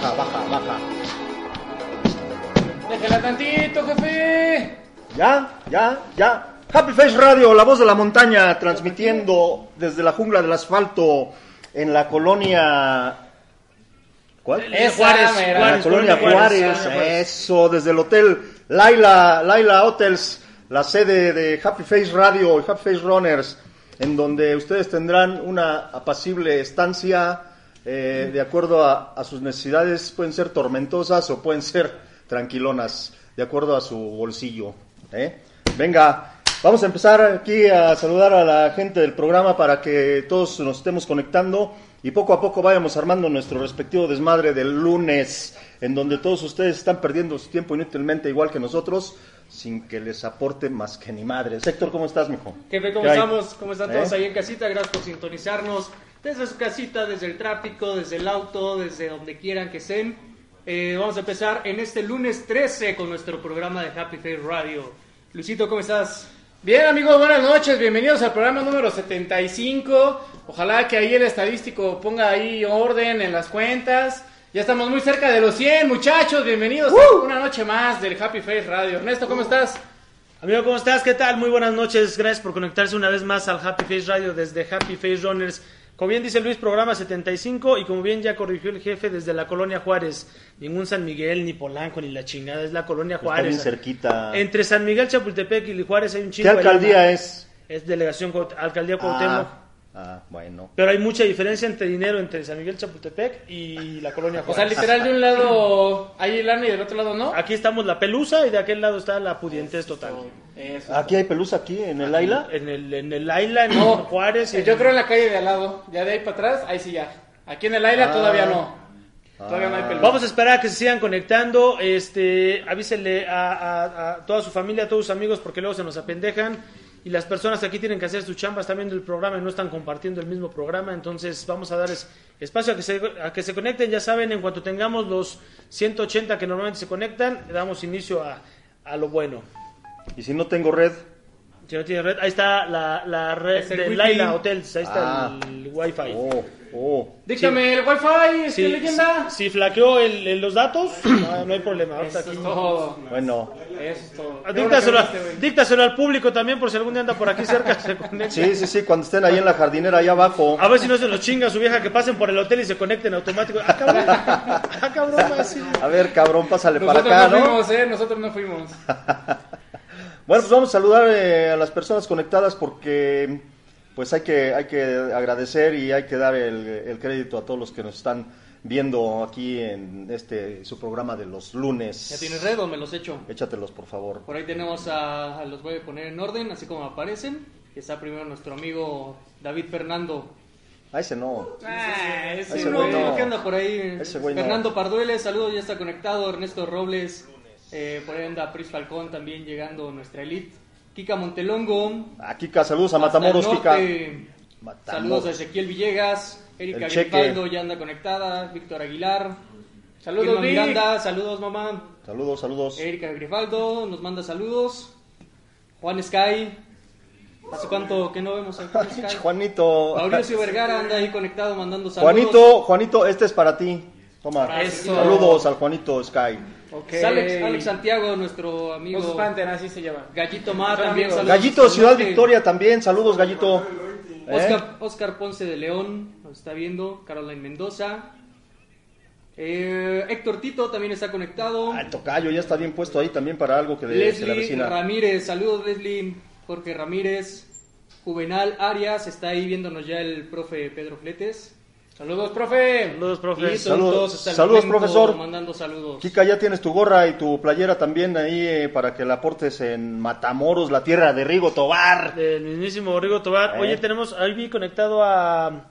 baja, baja, baja. Déjala tantito, jefe. ¿Ya? ¿Ya? ¿Ya? Happy Face Radio, la voz de la montaña, transmitiendo desde la jungla del asfalto en la colonia... ¿Cuál? Esa, Juárez, la colonia Juárez, Juárez. eso, desde el hotel Laila, Laila Hotels, la sede de Happy Face Radio y Happy Face Runners, en donde ustedes tendrán una apacible estancia eh, de acuerdo a, a sus necesidades, pueden ser tormentosas o pueden ser tranquilonas, de acuerdo a su bolsillo. ¿eh? Venga, vamos a empezar aquí a saludar a la gente del programa para que todos nos estemos conectando y poco a poco vayamos armando nuestro respectivo desmadre del lunes, en donde todos ustedes están perdiendo su tiempo inútilmente igual que nosotros, sin que les aporte más que ni madre. Héctor, ¿cómo estás, mijo? Jefe, ¿cómo ¿Qué hay? estamos? ¿Cómo están todos ¿Eh? ahí en casita? Gracias por sintonizarnos desde su casita, desde el tráfico, desde el auto, desde donde quieran que estén. Eh, vamos a empezar en este lunes 13 con nuestro programa de Happy Face Radio. Luisito, ¿cómo estás? Bien, amigos, buenas noches. Bienvenidos al programa número 75. Ojalá que ahí el estadístico ponga ahí orden en las cuentas. Ya estamos muy cerca de los 100, muchachos. Bienvenidos a una noche más del Happy Face Radio. Ernesto, ¿cómo estás? Amigo, ¿cómo estás? ¿Qué tal? Muy buenas noches. Gracias por conectarse una vez más al Happy Face Radio desde Happy Face Runners. Como bien dice Luis, programa 75 y como bien ya corrigió el jefe desde la colonia Juárez. Ningún San Miguel, ni Polanco, ni la chingada, es la colonia Está Juárez. bien cerquita. Entre San Miguel, Chapultepec y Juárez hay un ¿Qué chingo. de alcaldía es? Es delegación, alcaldía Cuauhtémoc. Ah, ah, bueno. Pero hay mucha diferencia entre dinero entre San Miguel, Chapultepec y la colonia O sea, Juárez. literal de un lado hay lana y del otro lado no. Aquí estamos la pelusa y de aquel lado está la pudientez total. Eso. ¿Aquí hay pelusa aquí en el Aila? En el, en el Aila, en No, Juárez. y Yo en- creo en la calle de al lado. Ya de ahí para atrás, ahí sí ya. Aquí en el aire Ah. todavía no. Todavía no hay pelusa. Vamos a esperar a que se sigan conectando. Este, avísenle a, a- a toda su familia, a todos sus amigos, porque luego se nos apendejan. Y las personas que aquí tienen que hacer sus chambas están viendo el programa y no están compartiendo el mismo programa. Entonces vamos a darles espacio a que se, a que se conecten. Ya saben, en cuanto tengamos los 180 que normalmente se conectan, damos inicio a, a lo bueno. Y si no tengo red, Si no tiene red, ahí está la, la red de wifi. Laila Hotels. Ahí está Ah. el wifi. oh, oh. Dígame el wifi, ¿qué leyenda? si flaqueó el- el- los datos, no, no hay problema. Ahorita Eso aquí- es todo. Bueno, Eso es todo. Qué Díctaselo, al público también por si algún día anda por aquí cerca se conecta. sí, sí, sí, cuando estén ahí en la jardinera, allá abajo. A ver si no se los chinga su vieja que pasen por el hotel y se conecten automático. Ah, cabrón. Ah, cabrón, va a ver, cabrón, pásale para acá, no ¿no? fuimos, ¿eh? Nosotros no fuimos. Bueno, pues vamos a saludar eh, a las personas conectadas porque pues hay que, hay que agradecer y hay que dar el, el crédito a todos los que nos están viendo aquí en este su programa de los lunes. ¿Ya tienes red o me los echo? Échatelos, por favor. Por ahí tenemos a, a- los voy a poner en orden, así como aparecen. Está primero nuestro amigo David Fernando. A ese no. Ah, ese, no. uno que anda por ahí. Ese güey no. Fernando Pardueles, saludos, ya está conectado. Ernesto Robles, eh, por ahí anda Pris Falcón también llegando nuestra elite. Kika Montelongo. A Kika, saludos a Matamoros, Kika. Matamoros. Saludos a Ezequiel Villegas. Erika. Grifaldo ya anda conectada. Víctor Aguilar. Saludos. Miranda, saludos mamá. Saludos, saludos. Erika Grifaldo nos manda saludos. Juan Sky. ¿Hace cuánto que no vemos a Juan Sky? Juanito. Mauricio Vergara anda ahí conectado mandando saludos. Juanito, Juanito, este es para ti. Toma. Eso. Saludos al Juanito Sky. Ok. Alex, Alex Santiago, nuestro amigo. así se llama. Gallito Ma también. saludos Gallito, Ciudad norte. Victoria también. Saludos, Gallito. ¿Eh? Oscar, Oscar Ponce de León nos está viendo. Caroline Mendoza. Eh, Héctor Tito también está conectado. Ah, el tocayo ya está bien puesto ahí también para algo que de, la Leslie vecina. Ramírez, saludos Leslie. Jorge Ramírez. Juvenal Arias, está ahí viéndonos ya el profe Pedro Fletes. Saludos, profe. Saludos, profe. Saludos. todos hasta el Saludos, momento profesor. Mandando saludos. Kika, ya tienes tu gorra y tu playera también ahí eh, para que la aportes en Matamoros, la tierra de Rigo Tobar. Del mismísimo Rigo Tobar. Eh. Oye, tenemos, ahí vi conectado a...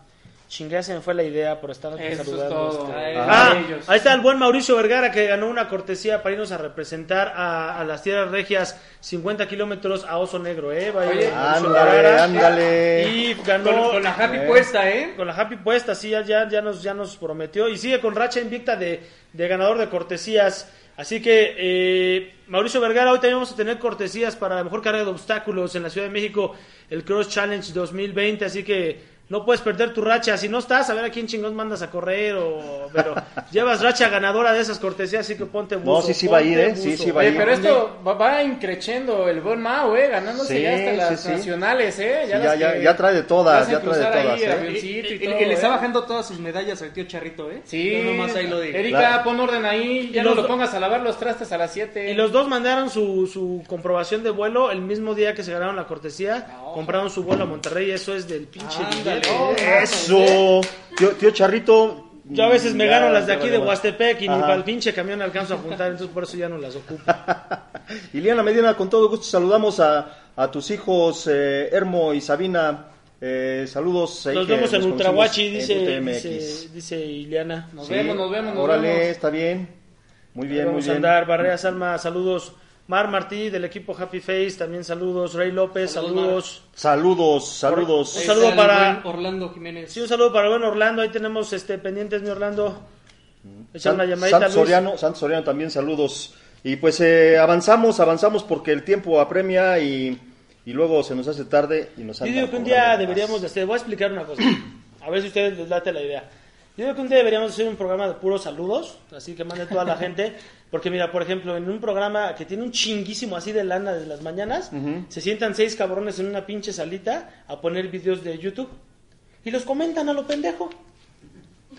Chingada se me fue la idea por estar aquí Eso es saludando. todo. este. Ah, ahí está el buen Mauricio Vergara que ganó una cortesía para irnos a representar a, a las tierras regias 50 kilómetros a Oso Negro, ¿eh? Vaya, Oye, Ándale, Vergara. ándale. Y ganó Con, con la happy Eh. puesta, ¿eh? con la happy puesta, sí, ya, ya, ya nos, ya nos prometió. Y sigue con racha invicta de, de ganador de cortesías. Así que, eh, Mauricio Vergara, hoy también vamos a tener cortesías para la mejor carrera de obstáculos en la Ciudad de México, el Cross Challenge 2020. Así que no puedes perder tu racha. Si no estás, a ver a quién chingón mandas a correr o... Pero llevas racha ganadora de esas cortesías, así que ponte buzo. No, sí, sí va a ir, ¿eh? Sí, buzo. sí va a Oye, ir. pero esto va, va increchendo el buen Mao, eh, ganándose Sí, ya hasta las sí. nacionales, eh. Sí, ya, las ya, que ya trae de todas, ya trae de todas, el ¿eh? avioncito y Y, y- todo, y le está eh. bajando todas sus medallas al tío Charrito, ¿eh? Sí, Yo nomás ahí lo digo. Erika, Claro. pon orden ahí, ya Y no lo pongas a lavar los trastes a las 7. Y los dos mandaron su, su comprobación de vuelo el mismo día que se ganaron la cortesía. Compraron su vuelo a Monterrey. Eso es del pinche Ándale. Eso. Tío, tío Charrito. Yo a veces me ya, gano las de aquí de. Huastepec y ni Ajá. para el pinche camión alcanzo a juntar, entonces por eso ya no las ocupo. Iliana Medina, con todo gusto saludamos a, a tus hijos eh, Hermo y Sabina. Eh, saludos. que vemos en nos Ultrahuachi, dice, dice, dice Ileana. Nos Sí, vemos, nos vemos, nos Órale, vemos. está bien. Muy bien, muy Vamos a bien. andar. Barrea Salma, saludos. Mar Martí del equipo Happy Face, también saludos. Rey López, Saludos, saludos. Saludos, saludos. Un saludo para- Orlando Jiménez. Sí, un saludo para el buen Orlando. Ahí tenemos este pendientes, mi Orlando. Echa una San- llamadita, Santos Luis. Soriano, Santos Soriano también saludos. Y pues eh, avanzamos, avanzamos porque el tiempo apremia y, y luego se nos hace tarde y nos Yo digo que un día deberíamos de hacer, voy a explicar una cosa, a ver si ustedes les late la idea. Yo digo que un día deberíamos hacer un programa de puros saludos, así que mande toda la gente, porque mira, por ejemplo, en un programa que tiene un chinguísimo así de lana desde las mañanas, se sientan seis cabrones en una pinche salita a poner videos de YouTube y los comentan a lo pendejo.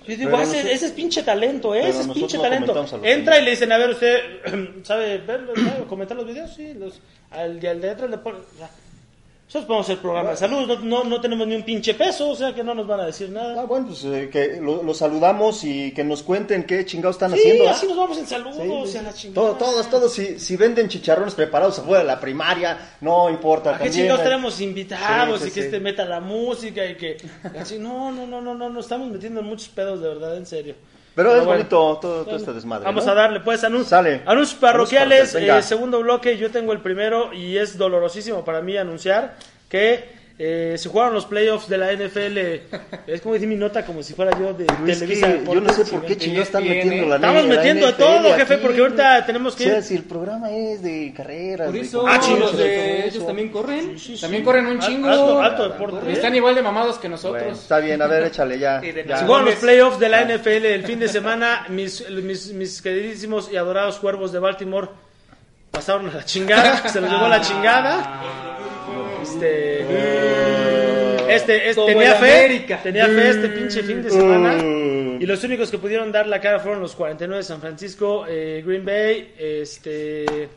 Yo digo, ah, ese, ese es pinche talento, ¿eh? ese es pinche talento. Entra y le dicen, a ver, usted sabe ver, comentar los videos, sí, los, al, al de atrás le ponen... nosotros podemos hacer programa de salud, no, no, no tenemos ni un pinche peso, o sea que no nos van a decir Ah, nada. bueno, pues eh, que lo, lo saludamos y que nos cuenten qué chingados están Sí, haciendo. ¿ah? así nos vamos en saludos, Sí, o sí, sea, la sí. chingada. Todo- todos, todos, si, si venden chicharrones preparados afuera de la primaria, no importa. ¿A qué también, chingados eh, tenemos invitados Sí, sí, y que sí. este meta la música y que así, no, no, no, no, no, nos estamos metiendo en muchos pedos de verdad, en serio. Pero es bueno. bonito todo, todo este desmadre. Vamos ¿no? a darle pues anun- Sale. anuncios parroquiales, Anuncios eh, segundo bloque, yo tengo el primero y es dolorosísimo para mí anunciar que eh, se jugaron los playoffs de la NFL, es como decir mi nota como si fuera yo de Luis, Televisa. que yo no sé por qué chingados están metiendo la Estamos la metiendo de NFL todo, jefe, aquí, porque ahorita tenemos que O sea, si el programa es de carreras. Por de eso Ah, chingos, de ellos también corren. También corren un chingo. Alto, alto deporte. Y están igual de mamados que nosotros. Bueno, está bien, a ver, échale ya. De. Se jugaron los playoffs de Ah. la NFL el fin de semana. Mis, mis, mis queridísimos y adorados cuervos de Baltimore pasaron a la chingada. Se los llevó a la chingada. Este, este, este Como tenía fe. América. Tenía fe este pinche fin de semana. Mm. Y los únicos que pudieron dar la cara fueron los 49 de San Francisco, eh, Green Bay, este,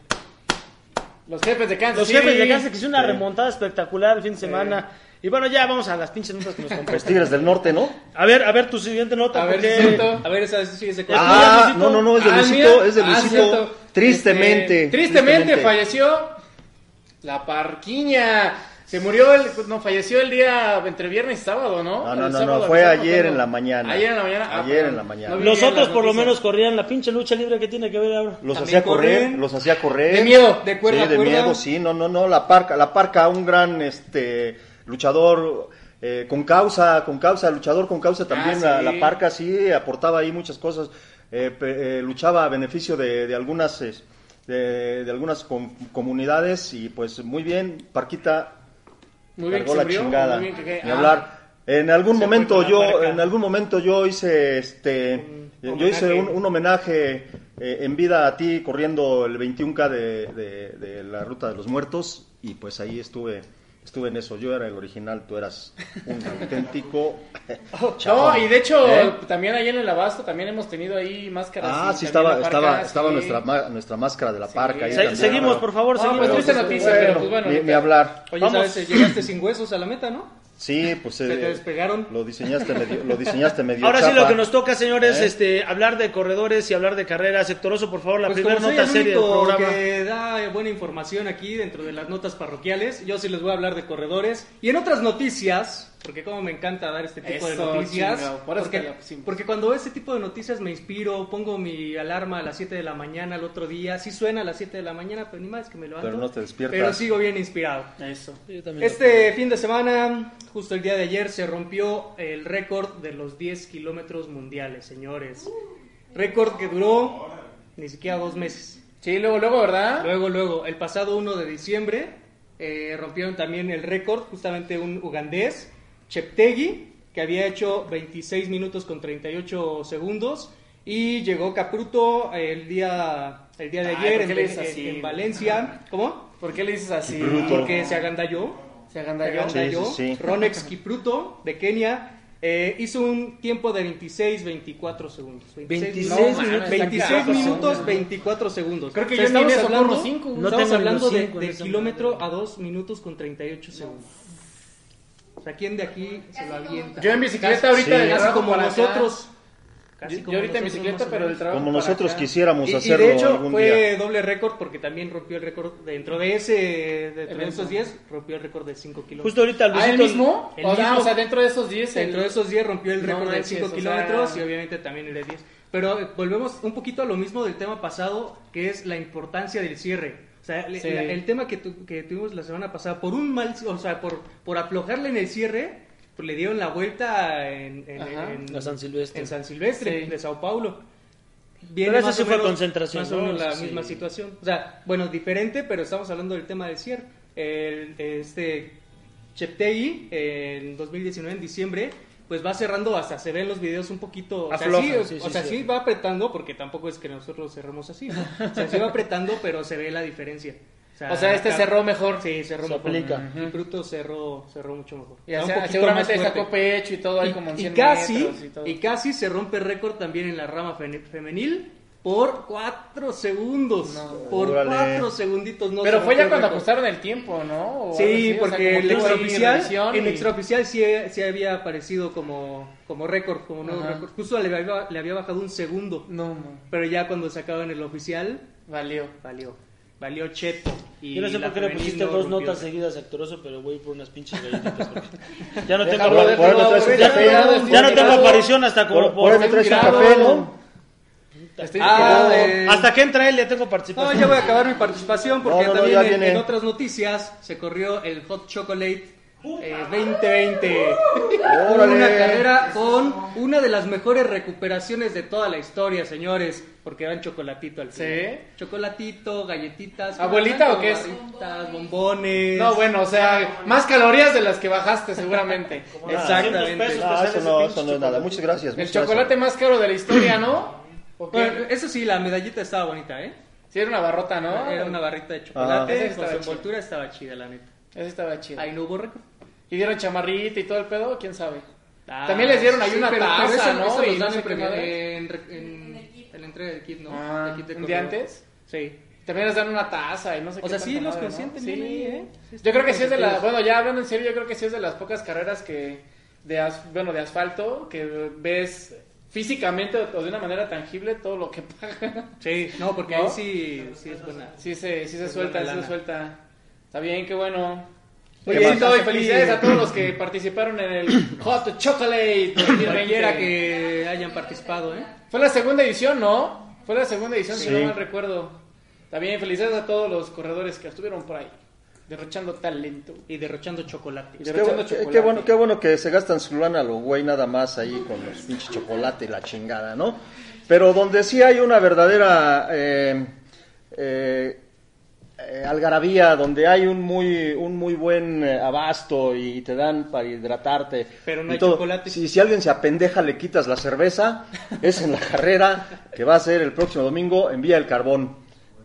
Los jefes de Kansas los jefes de Kansas que hicieron una Sí. remontada espectacular el fin de semana. Y bueno, ya vamos a las pinches notas que nos Los compras. Tigres del Norte, ¿no? A ver, a ver tu siguiente nota. A ver, porque- cierto. A ver, esa sí es de Ah, Luisito? no, no, no, es de Ah, Luisito, es de Ah, Luisito. cierto. tristemente, Este, tristemente falleció la parquiña. Se murió, el, no, falleció el día entre viernes y sábado, ¿no? No, no, no, sábado no, fue ayer en la mañana. Ayer en la mañana. Ah, Ayer en la mañana. No Los otros por lo menos corrían la pinche lucha libre que tiene que ver ahora. Los También hacía correr, corren. los hacía correr. De miedo. De cuerda sí, de cuerda. miedo, sí, no, no, no, la parca, la parca, un gran este luchador eh, con causa, con causa, luchador con causa también, Ah, la, sí. la parca sí aportaba ahí muchas cosas, eh, pe- eh, luchaba a beneficio de, de algunas de, de algunas com- comunidades y pues muy bien, Parquita Muy bien cargó la murió, chingada, muy bien que- ni ah. hablar. En algún momento yo, en algún momento yo hice este, Un yo hice un homenaje eh, en vida a ti corriendo el 21K de, de- de la Ruta de los Muertos y pues ahí estuve, estuve en eso. Yo era el original, tú eras un auténtico. No, chavo. y de hecho, ¿Eh? también ahí en el Abasto también hemos tenido ahí máscaras. Ah, sí estaba, parca, estaba, estaba nuestra, ma- nuestra máscara de la Sí. parca. ahí Se- Se- también, seguimos, por favor, No, seguimos. pues triste noticia, pero pues bueno. ni, ahorita- ni hablar. Oye, Vamos. ¿sabes? Llegaste sin huesos a la meta, ¿no? Sí, pues Se te eh, despegaron. lo diseñaste medio, lo diseñaste medio Ahora sí lo que nos toca, señores, ¿Eh? este, hablar de corredores y hablar de carreras. Sectoroso, por favor, la Pues primera nota seria del programa. que da buena información aquí dentro de las notas parroquiales, yo sí les voy a hablar de corredores. Y en otras noticias, porque como me encanta dar este tipo de Eso, noticias, chingado, por eso porque, porque cuando veo este tipo de noticias me inspiro, pongo mi alarma a las 7 de la mañana el otro día, sí suena a las 7 de la mañana, pero ni más que me levanto. Pero no te despiertas. Pero sigo bien inspirado. Eso. Yo también Este fin de semana, justo el día de ayer, se rompió el récord de los 10 kilómetros mundiales, señores. Récord que duró ni siquiera dos meses. Sí, luego, luego, ¿verdad? Luego, luego, el pasado 1 de diciembre, eh, rompieron también el récord, justamente un ugandés, Cheptegei, que había hecho 26 minutos con 38 segundos. Y llegó Capruto el día, el día de Ay, ayer ¿por en, en- en Valencia. ¿Cómo? ¿Por qué le dices así? Bruto. Porque se agandalló. Se agandalló. agandalló. Sí, sí, sí. Ronex Kipruto de Kenia eh, hizo un tiempo de 26-24 segundos. 26 No, minutos, mames, 26 está minutos, cabrón. 24 segundos. Creo que O sea, yo estamos hablando. No estamos hablando de, kilómetro a 2 minutos con 38 segundos. Sea, ¿quién de aquí se lo avienta? Yo en bicicleta Casi- ahorita Sí. de Casi como nosotros. Casi Yo, como ahorita en nosotros bicicleta, pero el trabajo Como nosotros acá. quisiéramos Y, y hacerlo de hecho algún fue día. doble récord porque también rompió el récord dentro de ese dentro de esos 10 rompió el récord de 5 kilómetros. Justo ahorita ¿Ah, el Luisito- mismo? el o, sea, mismo. o sea, dentro de esos 10. el- Dentro de esos 10 rompió el No récord de manches, 5 o sea- kilómetros y obviamente también el de 10. Pero eh, volvemos un poquito a lo mismo del tema pasado, que es la importancia del cierre. O sea, le- Sí. la- el tema que, tu- que tuvimos la semana pasada, por un mal, o sea, por, por aflojarle en el cierre, pues le dieron la vuelta en, en- Ajá. en- A San Silvestre. en San Silvestre, Sí. de Sao Paulo. Pero esa más sí o fue menos- concentración, Más o ¿no? menos la Eso sí. misma situación. O sea, bueno, diferente, pero estamos hablando del tema del cierre. El, este Cheptegei, en 2019, en diciembre, pues va cerrando hasta se ven los videos un poquito. O sea, Afloja, sí, sí, o sí, sea, sí. sí va apretando, porque tampoco es que nosotros cerremos así. ¿no? O sea, sí va apretando, pero se ve la diferencia. O sea, este acá- cerró mejor. Sí, cerró Se mejor. aplica. Y Bruto cerró, cerró mucho mejor. Y Está o sea, seguramente sacó pecho y todo ahí Y- como en y, 100 casi, metros y todo. y casi se rompe récord también en la rama fe- femenil por 4 segundos. por Órale. 4 segunditos. No Pero se fue ya cuando ajustaron el tiempo, ¿no? O Sí, así, o sea, porque el extraoficial, el extraoficial sí, sí había aparecido como, como récord, como nuevo récord. Justo le había, le había bajado un segundo. No, no. Pero ya cuando sacaban el oficial, Valió. valió. Valió cheto. Y Yo no sé por qué le pusiste dos rompió. notas seguidas actoroso, pero voy por unas pinches galletitas. Ya no tengo, Por- por aparición hasta como Por, por traes un tirado. café, ¿no? Estoy Ah, eh, Hasta que entra él ya tengo No, participación. ya voy a acabar mi participación porque No, no, no, también en, en otras noticias se corrió el Hot Chocolate eh, 2020. Órale. Una carrera con una de las mejores recuperaciones de toda la historia, señores, porque eran chocolatito al final. ¿Sí? Chocolatito, galletitas. ¿Abuelita o qué es? bombones. No, bueno, o sea, más calorías de las que bajaste seguramente. Exactamente. pesos. No, eso no, eso no es nada. Muchas gracias. El muchas chocolate más caro de la historia, ¿no? ¿O? Bueno, eso sí, la medallita estaba bonita, ¿eh? Sí, era una barrota, ¿no? Era una barrita de chocolate, con estaba su chida. envoltura estaba chida, la neta. Ese estaba chido. Ahí no hubo récord. ¿Y dieron chamarrita y todo el pedo? ¿Quién sabe? Ah, También les dieron ahí sí, una pero- taza, pero eso- ¿no? eso los dan en, en, en, en la entrega del kit, ¿no? Ah, El kit de ¿un día antes? Sí. También les dan una taza y no sé O qué sea, sí, los consienten ¿no? bien Sí. ahí, ¿eh? Sí, Yo creo que sí es de las, bueno, ya hablando en serio, yo creo que sí es de las pocas carreras que, de, as- bueno, de asfalto, que ves físicamente o de una manera tangible todo lo que paga. Sí, no, porque ¿No? ahí sí, sí es buena. Sí se, sí se Es suelta, sí se suelta. Está bien, qué bueno. Oye, y felicidades a todos los que participaron en el Hot Chocolate. Cualquiera que hayan participado, ¿eh? Fue la segunda edición, ¿no? Fue la segunda edición, si no mal recuerdo. También felicidades a todos los corredores que estuvieron por ahí, derrochando talento. Y derrochando chocolate. Y Qué, derrochando qué- chocolate. qué bueno, qué bueno que se gastan su lana lo güey nada más ahí con los pinches chocolate y la chingada, ¿no? Pero donde sí hay una verdadera eh, eh, eh, algarabía, donde hay un muy un muy buen eh, abasto y te dan para hidratarte. Pero no hay todo. chocolate. Si, si alguien se apendeja, le quitas la cerveza. Es en la carrera que va a ser el próximo domingo en Vía del Carbón.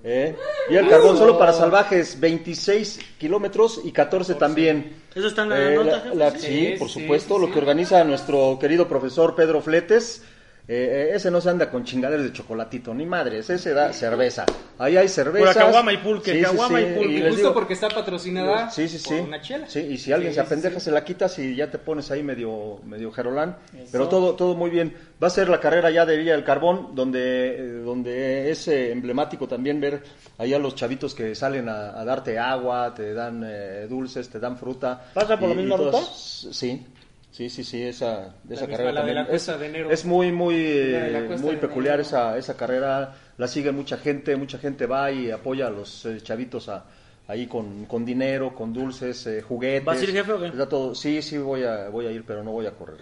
¿Eh? Vía del Carbón solo para salvajes, 26 kilómetros y 14 también. ¿Eso está en la Eh, nota, la- la- Sí, sí, por sí, supuesto, sí, lo sí. que organiza nuestro querido profesor Pedro Fletes. Eh, eh, ese no se anda con chingaderas de chocolatito, ni madres, ese da cerveza. Ahí hay cerveza. Pura caguama y pulque, caguama y pulque. Y les justo digo- porque está patrocinada Sí, sí, sí. por una chela. Sí, y si alguien Sí, se sí, apendeja, sí. se la quitas y ya te pones ahí medio, medio jerolán. Eso. Pero todo, todo muy bien. Va a ser la carrera ya de Villa del Carbón, donde, eh, donde es eh, emblemático también ver ahí a los chavitos que salen a, a darte agua, te dan eh, dulces, te dan fruta. ¿Pasa por la misma ruta? Sí. Sí, sí, sí, esa, esa carrera la de la también. Es, de Enero. es muy, muy, de muy de peculiar esa, esa carrera. La sigue mucha gente, mucha gente va y apoya a los eh, chavitos a, ahí con, con dinero, con dulces, eh, juguetes. ¿Vas a ir, jefe, o qué? Todo. Sí, sí, voy a, voy a ir, pero no voy a correr.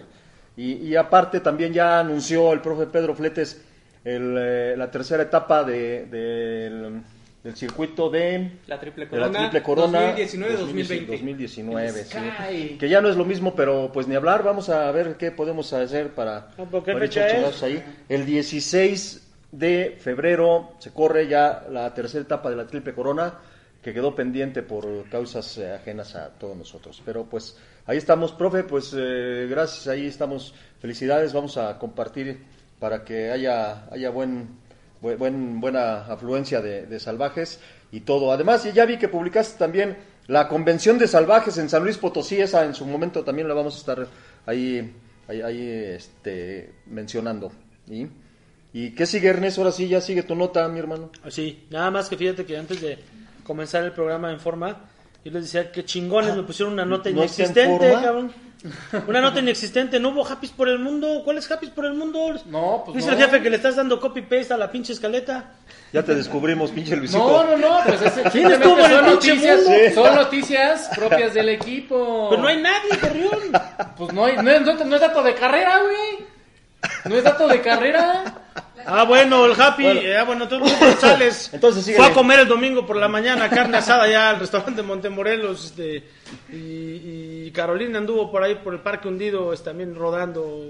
Y, y aparte también ya anunció el profe Pedro Fletes el, eh, la tercera etapa de, del- del circuito de, La triple de la corona. Triple Corona 2019-2020. 2019, sí. Que ya no es lo mismo, pero pues ni hablar. Vamos a ver qué podemos hacer para, Ah, ahí. El 16 de febrero se corre ya la tercera etapa de la Triple Corona que quedó pendiente por causas eh, ajenas a todos nosotros. Pero pues ahí estamos, profe, pues eh, gracias, ahí estamos. Felicidades, vamos a compartir para que haya, haya buen, buen, buen- buena afluencia de, de salvajes y todo. Además, ya vi que publicaste también la convención de salvajes en San Luis Potosí, esa en su momento también la vamos a estar ahí, ahí, ahí, este, mencionando. ¿Y? ¿Y qué sigue, Ernesto? Ahora sí, ya sigue tu nota, mi hermano. Así, nada más que fíjate que antes de comenzar el programa en forma, yo les decía que chingones me pusieron una nota Ah, ¿no está en inexistente, cabrón. Una nota inexistente, no hubo Happy por el mundo. ¿Cuál es Happy por el mundo? No, pues Dice no. el jefe que le estás dando copy paste a la pinche escaleta. Ya te descubrimos, pinche Luisito. No, no, no, pues es, ¿Quién estuvo en son el pinche noticias, mundo? Sí. son noticias propias del equipo. Pero no hay nadie, Corrión. Pues no, hay, no, es, no es dato de carrera, güey. No es dato de carrera. Ah, bueno, el Happy. Bueno. eh, ah, bueno, tú González. Entonces, síguele. Fue a comer el domingo por la mañana carne asada ya al restaurante Montemorelos. Este, y, y Carolina anduvo por ahí por el Parque Hundido también rodando.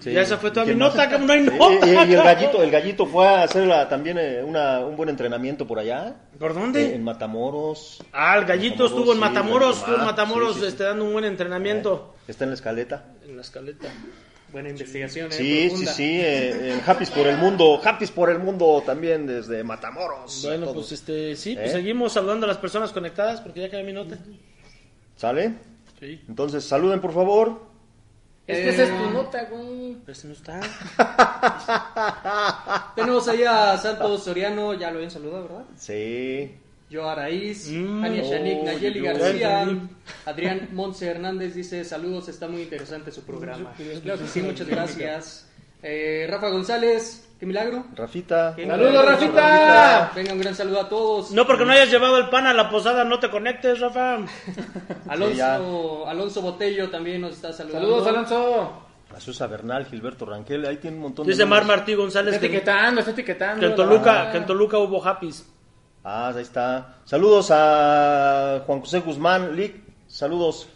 Sí. Ya esa fue toda ¿Y mi nota, no hay nota. y, y el gallito, el gallito fue a hacer la- también eh, una, un buen entrenamiento por allá. ¿Por dónde? Eh, en Matamoros. Ah, el gallito Matamoros, estuvo en Matamoros, estuvo en Matamoros sí. este, dando un buen entrenamiento. Está en la escaleta. En la escaleta. Buena investigación, ¿eh? Sí, sí, sí. eh, en Happy por el mundo. Happy por el mundo también desde Matamoros. Bueno, pues este, sí, pues ¿Eh? seguimos saludando a las personas conectadas porque ya quedé mi nota. ¿Sale? Sí, Entonces, saluden por favor. Es que esa es tu nota, güey. pero ese no está. Tenemos ahí a Santos Soriano, ya lo habían saludado, ¿verdad? Sí. Yo Araíz, Mm. Ania Shanik, Oh, Nayeli yo- García. Adrián Monse Hernández dice saludos, está muy interesante su programa. Claro que sí, muchas gracias. Eh, Rafa González, qué milagro. Rafita. ¡Saludos, milagro, Rafita! Venga, un gran saludo a todos. No porque no hayas llevado el pan a la posada, no te conectes, Rafa. Alonso, Sí. Alonso Botello también nos está saludando. Saludos, Alonso. A Susa Bernal, Gilberto Rangel. Ahí tiene un montón Dice de. Mar nombres. Martí González Está que, etiquetando, está etiquetando. que en Toluca, que en Toluca hubo Happys. Ah, ahí está. Saludos a Juan José Guzmán, Lick. Saludos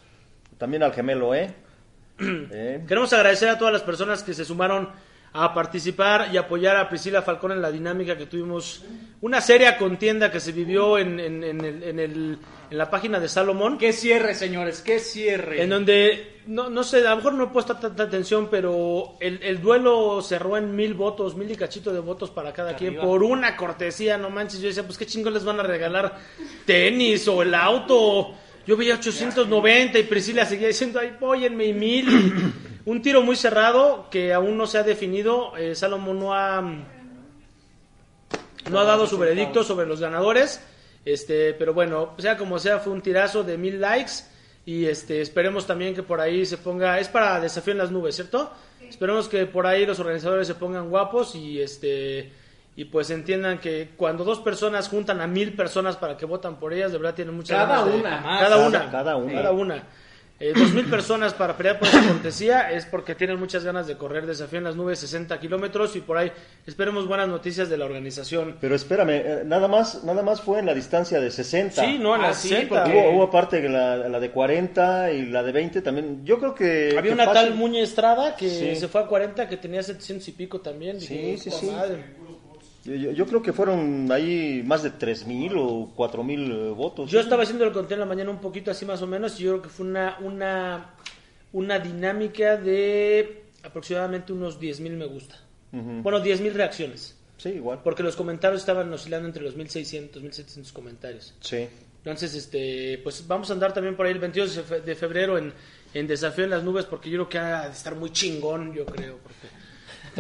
también al gemelo, ¿eh? ¿Eh? Queremos agradecer a todas las personas que se sumaron a participar y apoyar a Priscila Falcón en la dinámica que tuvimos. Una seria contienda que se vivió en, en- en el- en el- en la página de Salomón. Qué cierre, señores, qué cierre. En donde, no, no sé, a lo mejor no he puesto tanta atención, pero el, el duelo cerró en mil votos, mil y cachito de votos para cada quien, por una cortesía, no manches. Yo decía, pues qué chingón les van a regalar tenis o el auto. Yo veía 890 y Priscila seguía diciendo, ay, póyenme y mil. Un tiro muy cerrado que aún no se ha definido. Eh, Salomón no ha, no ha dado su veredicto sobre los ganadores. Este, pero bueno, sea como sea, fue un tirazo de mil likes. Y este, esperemos también que por ahí se ponga. Es para desafío en las nubes, ¿cierto? Esperemos que por ahí los organizadores se pongan guapos y este. Y pues entiendan que cuando dos personas juntan a mil personas para que votan por ellas, de verdad tienen muchas Cada de- una. Más. Cada Cada- una. cada una. Cada una. Eh, dos mil personas para pelear por esa cortesía es porque tienen muchas ganas de correr desafío en las nubes 60 kilómetros y por ahí esperemos buenas noticias de la organización. Pero espérame, eh, nada más nada más fue en la distancia de 60. Sí, no, en Ah, las sí, 60. porque- Hubo, hubo aparte la, la de 40 y la de 20 también. Yo creo que. Había que una fácil- tal Muñe Estrada que Sí. se fue a 40 que tenía 700 y pico también. Sí, Dije, sí, "Puta sí. madre". Yo, yo- creo que fueron ahí más de 3.000 o 4.000 eh, votos. Yo estaba haciendo el conteo en la mañana un poquito así más o menos y yo creo que fue una, una, una dinámica de aproximadamente unos 10.000 me gusta. Ujú. Bueno, 10.000 reacciones. Sí, igual. Porque los comentarios estaban oscilando entre los 1.600, 1.700 comentarios. Sí. Entonces, este, pues vamos a andar también por ahí el 22 de fe- de febrero en, en Desafío en las Nubes, porque yo creo que ha de estar muy chingón, yo creo, porque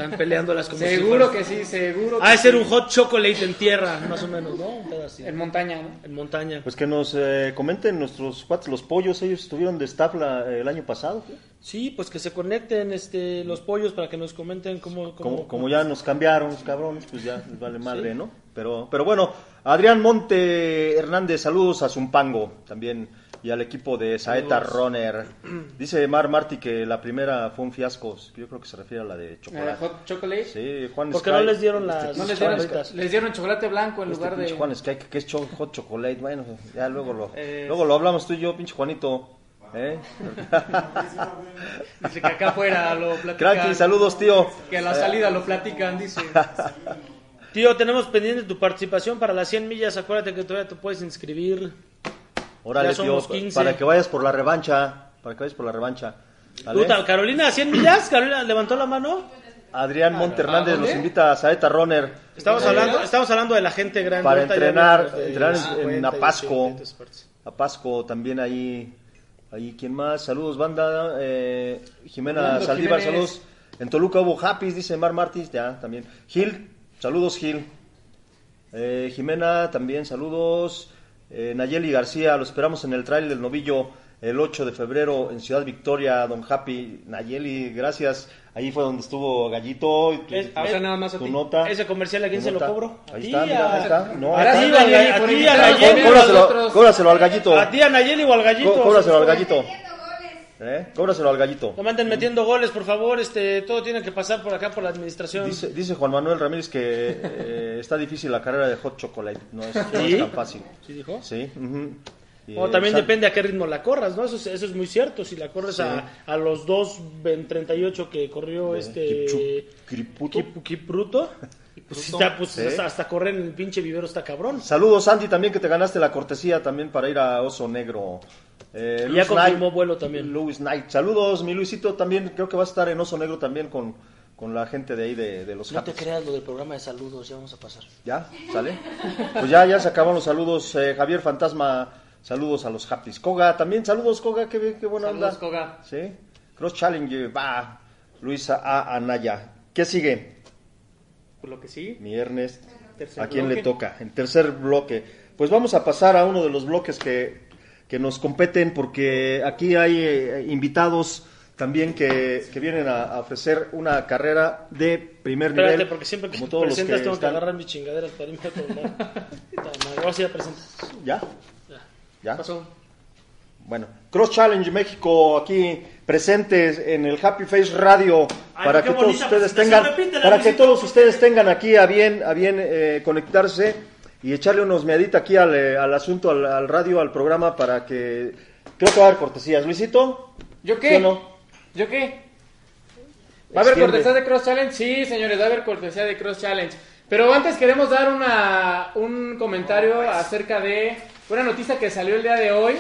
están peleándolas como si Seguro que sí, seguro. Ha de ser sí. un hot chocolate en tierra, más o menos, ¿no? Un pedo así. En montaña, ¿no? En montaña. Pues que nos eh, comenten nuestros cuates, los pollos. Ellos estuvieron de staff la- el año pasado. ¿sí? Sí, pues que se conecten este, los pollos para que nos comenten cómo... cómo- Como, como ya nos cambiaron los cabrones, pues ya les vale madre, ¿no? Pero, pero bueno, Adrián Monte Hernández, saludos a Zumpango también. Y al equipo de Saeta Runner. Dice Mar Marty que la primera fue un fiasco. Yo creo que se refiere a la de chocolate. hot chocolate. Sí, Juan Porque Sky. no les dieron las No les dieron, chambritas. les dieron chocolate blanco en Este lugar de. Juan Sky, que es cho- hot chocolate. Bueno, ya luego lo, Eh, luego lo hablamos tú y yo, pinche Juanito. ¿Eh? Dice que acá afuera lo platican. Cranky, saludos, tío. Que a la salida lo platican, dice. Tío, tenemos pendiente tu participación para las 100 millas. Acuérdate que todavía te puedes inscribir. Órale, Ya somos tío, 15. para que vayas por la revancha. Para que vayas por la revancha. ¿Vale? Puta, Carolina, 100 millas. Carolina levantó la mano. Adrián Monte Hernández nos invita a Saeta Runner. Estamos ¿En hablando, estamos hablando de la gente grande. Para entrenar- hablamos de entrenar en- 50 en y Apasco. 80 y todas partes. A Pasco también ahí. Ahí, ¿quién más? Saludos, banda. Eh, Jimena Saldívar, Jiménez. saludos. En Toluca hubo Happy, dice Mar Martins, ya, también. Gil, saludos, Gil. Eh, Jimena, también saludos. Eh, Nayeli García, lo esperamos en el trail del novillo el 8 de febrero en Ciudad Victoria, Don Happy. Nayeli, gracias. Ahí fue donde estuvo Gallito. y tu- Es- O sea, nada más a tu nota. Ese comercial, ¿a quién se lo cobro? Ahí está, mira, ahí está. No, a ti, Nayeli, a- Nayeli. Cóbraselo, al gallito. A ti, a Nayeli o al gallito. Có- Cóbraselo al gallito. ¿Eh? Cóbraselo al gallito. No me anden metiendo goles, por favor. Este, todo tiene que pasar por acá por la administración. Dice, dice Juan Manuel Ramírez que eh, está difícil la carrera de Hot Chocolate. No es, no ¿Sí? es tan fácil. ¿Sí dijo? Sí. Y, O eh, también depende a qué ritmo la corras, ¿no? Eso es, eso es muy cierto. Si la corres Sí. a, a los 2 en 38 que corrió este Kipchu- Kiriputo. Kip- Kipruto, pues, está, pues, Sí. hasta, hasta correr en el pinche vivero está cabrón. Saludos, Andy, también que te ganaste la cortesía también para ir a Oso Negro. Eh, ya confirmó Knight, vuelo también. Louis Knight. Saludos, mi Luisito, también creo que va a estar en Oso Negro también con, con la gente de ahí de, de los No te creas lo del programa de saludos, ya vamos a pasar. ¿Ya? ¿Sale? Pues ya, ya se acaban los saludos. Eh, Javier Fantasma, saludos a los Happys. Koga, también saludos, Koga, qué, qué buena Saludos, onda. Koga. Sí. Cross Challenge, va. Luisa A. Anaya. ¿Qué sigue? Por lo que sí. Mi Ernest. ¿A quién bloque. le toca? En tercer bloque. Pues vamos a pasar a uno de los bloques que, que nos competen porque aquí hay eh, invitados también que, que vienen a, a ofrecer una carrera de primer Espérate, nivel. porque siempre que todos los presentas que tengo están- que agarrar mis chingaderas para irme a tomar. Ahora sí ya. ¿Ya? ¿Ya? Pasó. Bueno, Cross Challenge México aquí presentes en el Happy Face Radio Ay, para que todos ustedes tengan para que todos ustedes tengan aquí a bien a bien eh, conectarse y echarle unos miaditas aquí al, eh, al asunto al, al radio al programa para que creo que va a haber cortesías Luisito ¿Yo qué? ¿Sí no? ¿Yo qué? ¿Va a haber cortesía de Cross Challenge? Sí, señores, va a haber cortesía de Cross Challenge. Pero antes queremos dar una, un comentario acerca de una noticia que salió el día de hoy.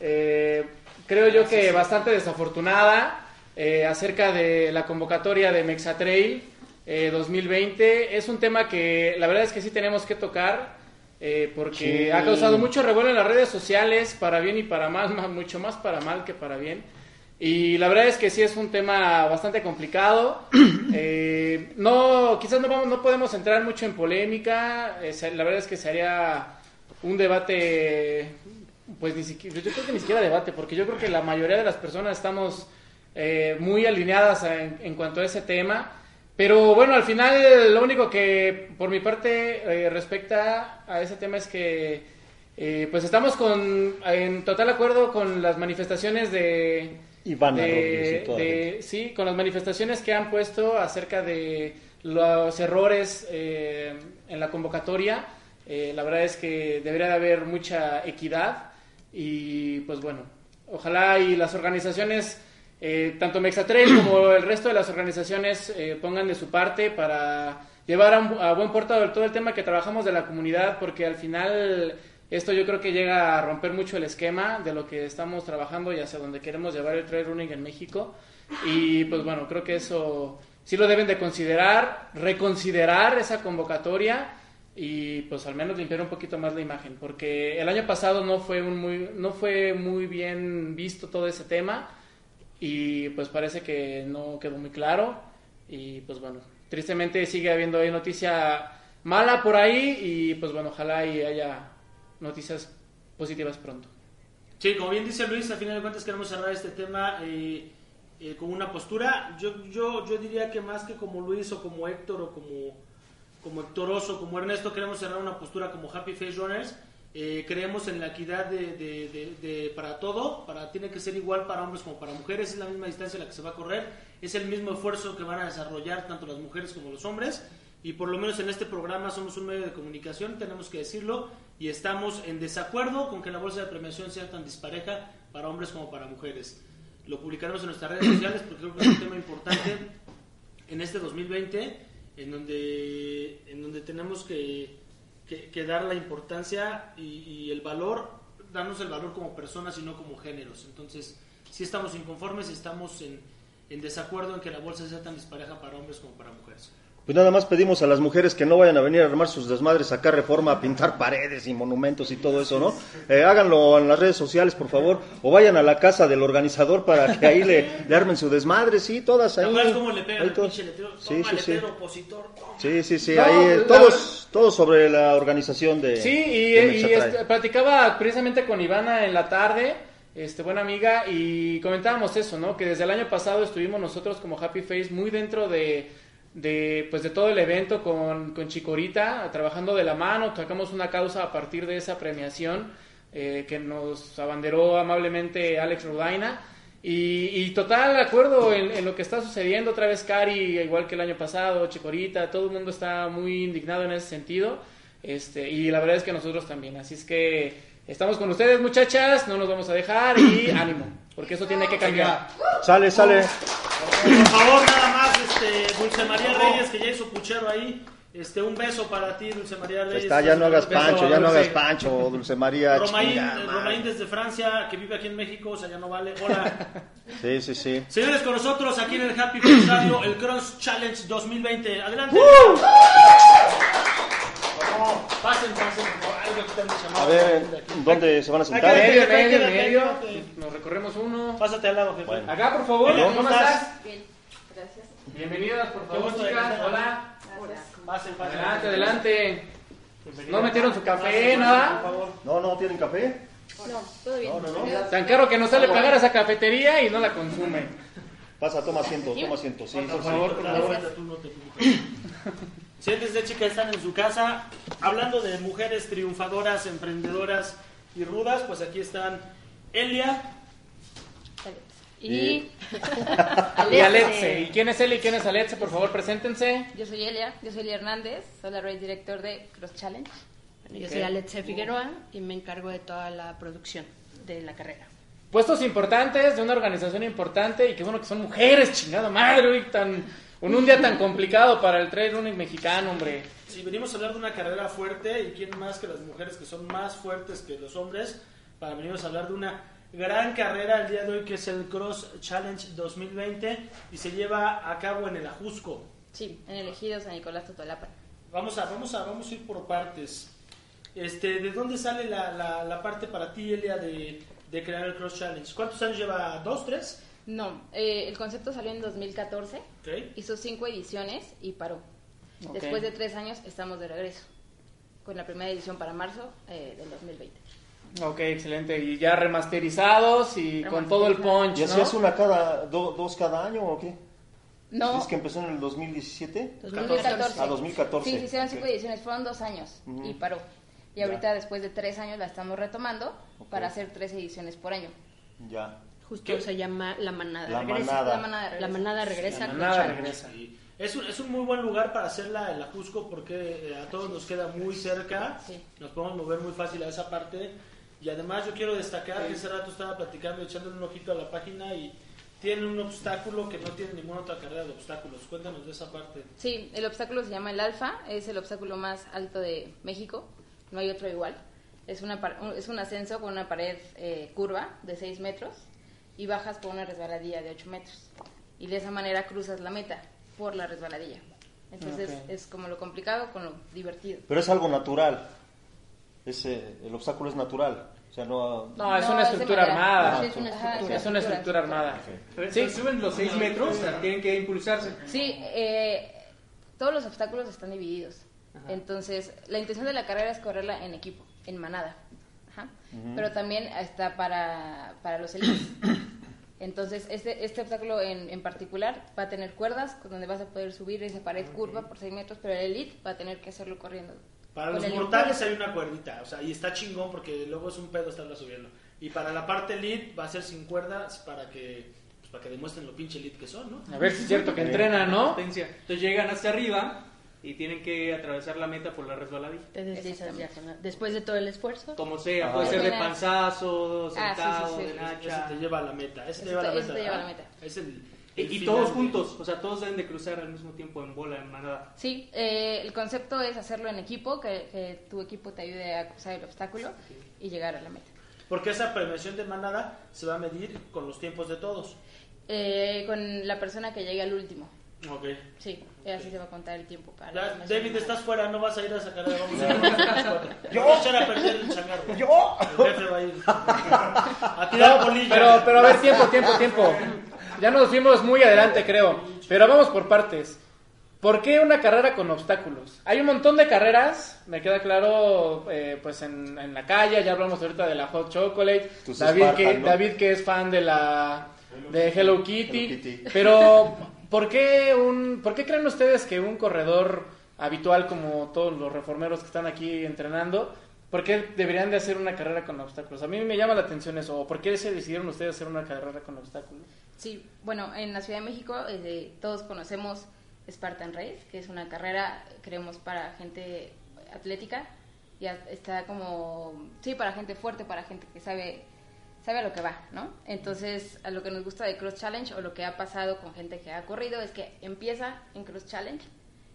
eh, creo yo que bastante desafortunada eh, acerca de la convocatoria de Mexatrail eh, 2020. Es un tema que la verdad es que sí tenemos que tocar eh, porque Sí. ha causado mucho revuelo en las redes sociales, para bien y para mal, más- mucho más para mal que para bien. Y la verdad es que sí es un tema bastante complicado. Eh, no, quizás no, vamos, no podemos entrar mucho en polémica. Eh, la verdad es que sería un debate, pues ni siquiera, yo creo que ni siquiera debate, porque yo creo que la mayoría de las personas estamos eh, muy alineadas en, en cuanto a ese tema. Pero bueno, al final lo único que por mi parte eh, respecta a ese tema es que eh, pues estamos con, en total acuerdo con las manifestaciones de, Iván de- y de- sí, con las manifestaciones que han puesto acerca de los errores eh, en la convocatoria. Eh, la verdad es que debería de haber mucha equidad y pues bueno, ojalá y las organizaciones, eh, tanto Mexatrail como el resto de las organizaciones eh, pongan de su parte para llevar a, buen puerto todo el tema que trabajamos de la comunidad, porque al final esto yo creo que llega a romper mucho el esquema de lo que estamos trabajando y hacia donde queremos llevar el trail running en México. Y pues bueno, creo que eso sí lo deben de considerar, reconsiderar esa convocatoria y pues al menos limpiar un poquito más la imagen, porque el año pasado no fue muy no fue muy bien visto todo ese tema y pues parece que no quedó muy claro y pues bueno, tristemente sigue habiendo ahí noticia mala por ahí y pues bueno, ojalá y haya noticias positivas pronto. Sí, como bien dice Luis, al final de cuentas queremos cerrar este tema eh, eh, con una postura. Yo, yo, yo diría que más que como Luis o como Héctor o como, como Héctor Oso, como Ernesto, queremos cerrar una postura como Happy Face Runners Eh, creemos en la equidad de, de- de- de- para todo, para, tiene que ser igual para hombres como para mujeres, es la misma distancia la que se va a correr, es el mismo esfuerzo que van a desarrollar tanto las mujeres como los hombres, y por lo menos en este programa somos un medio de comunicación, tenemos que decirlo, y estamos en desacuerdo con que la bolsa de premiación sea tan dispareja para hombres como para mujeres. Lo publicaremos en nuestras redes sociales porque creo que es un tema importante en este 2020 en donde, en donde tenemos que, que- que dar la importancia y, el valor, darnos el valor como personas y no como géneros. Entonces, sí estamos inconformes estamos en, en desacuerdo en que la bolsa sea tan dispareja para hombres como para mujeres. Pues nada más pedimos a las mujeres que no vayan a venir a armar sus desmadres, sacar reforma, a pintar paredes y monumentos y todo eso, ¿no? Eh, háganlo en las redes sociales, por favor, o vayan a la casa del organizador para que ahí le, le armen su desmadre, sí, todas ¿Te ahí. cómo le pegan ahí pinche letrero? Sí, sí, sí. letrero opositor. Sí, sí, sí, No, ahí eh, todos, todos sobre la organización de Sí, y, de y, este, platicaba precisamente con Ivana en la tarde, este, buena amiga, y comentábamos eso, ¿no? Que desde el año pasado estuvimos nosotros como Happy Face muy dentro de, de, pues de todo el evento con, con Chicorita, trabajando de la mano, sacamos una causa a partir de esa premiación eh, que nos abanderó amablemente Alex Rodaina. Y, y total acuerdo en, en lo que está sucediendo, otra vez Cari, igual que el año pasado, Chicorita, todo el mundo está muy indignado en ese sentido. Este, y la verdad es que nosotros también. Así es que estamos con ustedes, muchachas, no nos vamos a dejar y ánimo, porque eso tiene que cambiar. Sale, sale. Por favor, nada más, este, Dulce María Reyes, que ya hizo puchero ahí. Este, un beso para ti, Dulce María Reyes. Está, ya no hagas Beso, pancho, ya no hagas pancho, Dulce María. Romaín, chinga eh, desde Francia, que vive aquí en México, o sea, ya no vale. Hola. Sí, sí, sí. Señores, con nosotros aquí en el Happy Face Radio, el Cross Challenge 2020. Adelante. No, pasen, pasen. por favor. Algo que. A ver, ¿dónde se van a En sentar? Acá. medio, medio, medio. Nos recorremos uno. Pásate al lado, jefe. Bueno. Acá, por favor, ¿cómo ¿cómo estás? estás? Bien, gracias. Bienvenidas, por favor, chicas. Hola. Pasen, pasen. Adelante, adelante. ¿No metieron su café, nada? No, no, ¿tienen café? No, todo bien. No, no, no. Tan caro que nos sale pagar a esa cafetería y no la consumen. Pasa, toma asiento, toma asiento. Sí, Por favor, por favor. Siéntense, chicas, están en su casa. Hablando de mujeres triunfadoras, emprendedoras y rudas, pues aquí están Elia. Y, Y Alexe. Alexe. ¿Y quién es él y quién es Alexe? Por favor, preséntense. Yo soy Elia, yo soy Elia Hernández, soy la race director de Cross Challenge. Bueno, yo soy Alexe Figueroa y me encargo de toda la producción de la carrera. Puestos importantes de una organización importante y qué bueno que son mujeres, chingada madre, güey, tan, en un día tan complicado para el trail running mexicano, hombre. Si venimos a hablar de una carrera fuerte, ¿y quién más que las mujeres que son más fuertes que los hombres? Para venimos a hablar de una gran carrera el día de hoy que es el Cross Challenge 2020 y se lleva a cabo en el Ajusco. Sí, en el ejido San Nicolás Totolapan. Vamos a, vamos a, vamos a ir por partes. Este, ¿De dónde sale la, la, la parte para ti, Elia, de, de crear el Cross Challenge? ¿Cuántos años lleva? ¿Dos, tres? No, eh, el concepto salió en 2014, Ok. hizo cinco ediciones y paró. Ok. Después de tres años estamos de regreso, con la primera edición para marzo eh, del 2020. Ok, excelente. Y ya remasterizados y con todo el punch, ¿Y así ¿no? es una cada, do- dos cada año o qué? No, ¿Dices que empezó en el 2017? 2014. Ah, 2014. Sí, se hicieron cinco Ok. ediciones, fueron dos años Ujú. y paró. Y Ya. ahorita después de tres años la estamos retomando Ok. para hacer tres ediciones por año. Ya. Justo ¿Qué? se llama La Manada La Regresa. Manada. La manada La Regresa. La manada regresa. Sí. Es un, es un muy buen lugar para hacerla el Ajusco porque eh, a todos nos queda muy cerca, Sí. nos podemos mover muy fácil a esa parte y además yo quiero destacar que ese rato estaba platicando, echándole un ojito a la página y tiene un obstáculo que no tiene ninguna otra carrera de obstáculos. Cuéntanos de esa parte. Sí, el obstáculo se llama el Alfa, es el obstáculo más alto de México, no hay otro igual. Es, una, es un ascenso con una pared eh, curva de 6 metros y bajas por una resbaladilla de 8 metros. Y de esa manera cruzas la meta por la resbaladilla. Entonces es como lo complicado con lo divertido. Pero es algo natural. Ese, el obstáculo es natural. O sea, no... No, es No, una es estructura armada. Sí, es una estructura. Es una estructura armada. Pero Sí. suben los 6 metros, o sea, tienen que impulsarse. Sí, eh, todos los obstáculos están divididos. Ajá. Entonces, la intención de la carrera es correrla en equipo, en manada. Ajá. Pero también está para, para los elites. Entonces, este, este obstáculo en, en particular va a tener cuerdas con donde vas a poder subir esa pared curva por 6 metros, pero el elite va a tener que hacerlo corriendo. Para los mortales hay una cuerdita, o sea, y está chingón porque luego es un pedo estarla subiendo. Y para la parte elite va a ser sin cuerdas para que pues, para que demuestren lo pinche elite que son, ¿no? A ver si es cierto que entrenan, ¿no? Entonces llegan hasta arriba y tienen que atravesar la meta por la resbaladilla. Te deslizas ya con la- Después de todo el esfuerzo, Como sea, Ah. puede ser de Terminas. panzazo, Ah, sí, sentado, sí, sí. de nacha. te lleva a la meta, ese te Ese lleva a la te- meta. te lleva a la ¿ah? Es el, Y, el y final todos juntos, o sea, todos deben de cruzar al mismo tiempo en bola, en manada. Sí, eh, el concepto es hacerlo en equipo, que, que tu equipo te ayude a cruzar el obstáculo y llegar a la meta. Porque esa premiación de manada se va a medir con los tiempos de todos. Eh, con la persona que llegue al último. Ok. Sí, así se va a contar el tiempo para la. David, estás fuera, no vas a ir a sacar a vamos a Yo voy a echar a perder el changarro. Yo. El jefe va a ir a tirar bolillas. Pero, pero a ver, tiempo, tiempo, tiempo. Ya nos fuimos muy adelante, creo. Pero vamos por partes. ¿Por qué una carrera con obstáculos? Hay un montón de carreras, me queda claro, eh, pues en, en la calle, ya hablamos ahorita de la Hot Chocolate, David que, Spartan, ¿no? David que es fan de la de Hello Kitty, Hello Kitty. pero ¿por qué, un, ¿por qué creen ustedes que un corredor habitual como todos los reformeros que están aquí entrenando, ¿por qué deberían de hacer una carrera con obstáculos? A mí me llama la atención eso, ¿o por qué se decidieron ustedes hacer una carrera con obstáculos? Sí, bueno, en la Ciudad de México eh, todos conocemos Spartan Race, que es una carrera, creemos, para gente atlética. Ya está como, sí, para gente fuerte, para gente que sabe, sabe a lo que va, ¿no? Entonces, a lo que nos gusta de Cross Challenge o lo que ha pasado con gente que ha corrido es que empieza en Cross Challenge,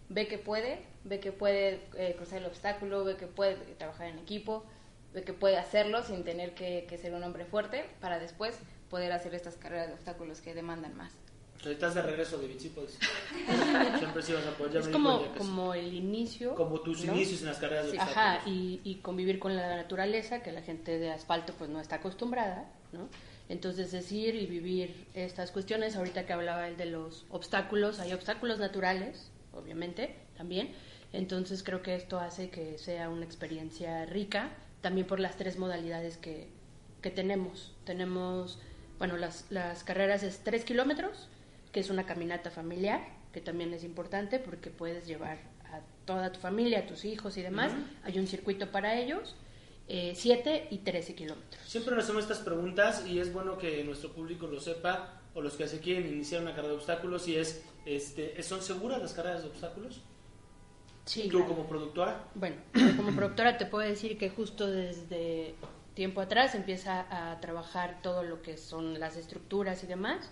ve que puede, ve que puede eh, cruzar el obstáculo, ve que puede trabajar en equipo, ve que puede hacerlo sin tener que, que ser un hombre fuerte para después poder hacer estas carreras de obstáculos que demandan más. Estás de regreso, David, sí puedes. Siempre sí vas a poder. ya es como, sí. como el inicio. Como tus ¿no? inicios en las carreras de Sí. obstáculos. Ajá, y, y convivir con la naturaleza, que la gente de asfalto pues no está acostumbrada, ¿no? Entonces es ir y vivir estas cuestiones. Ahorita que hablaba él de los obstáculos, hay obstáculos naturales, obviamente, también. Entonces creo que esto hace que sea una experiencia rica, también por las tres modalidades que, que tenemos. Tenemos, bueno, las, las carreras es tres kilómetros, que es una caminata familiar, que también es importante porque puedes llevar a toda tu familia, a tus hijos y demás. Hay un circuito para ellos, 7 y 13 kilómetros. Siempre nos hacemos estas preguntas y es bueno que nuestro público lo sepa o los que se quieren iniciar una carrera de obstáculos y es, este, ¿son seguras las carreras de obstáculos? Sí, Tú claro. como productora. Bueno, como productora te puedo decir que justo desde tiempo atrás empieza a trabajar todo lo que son las estructuras y demás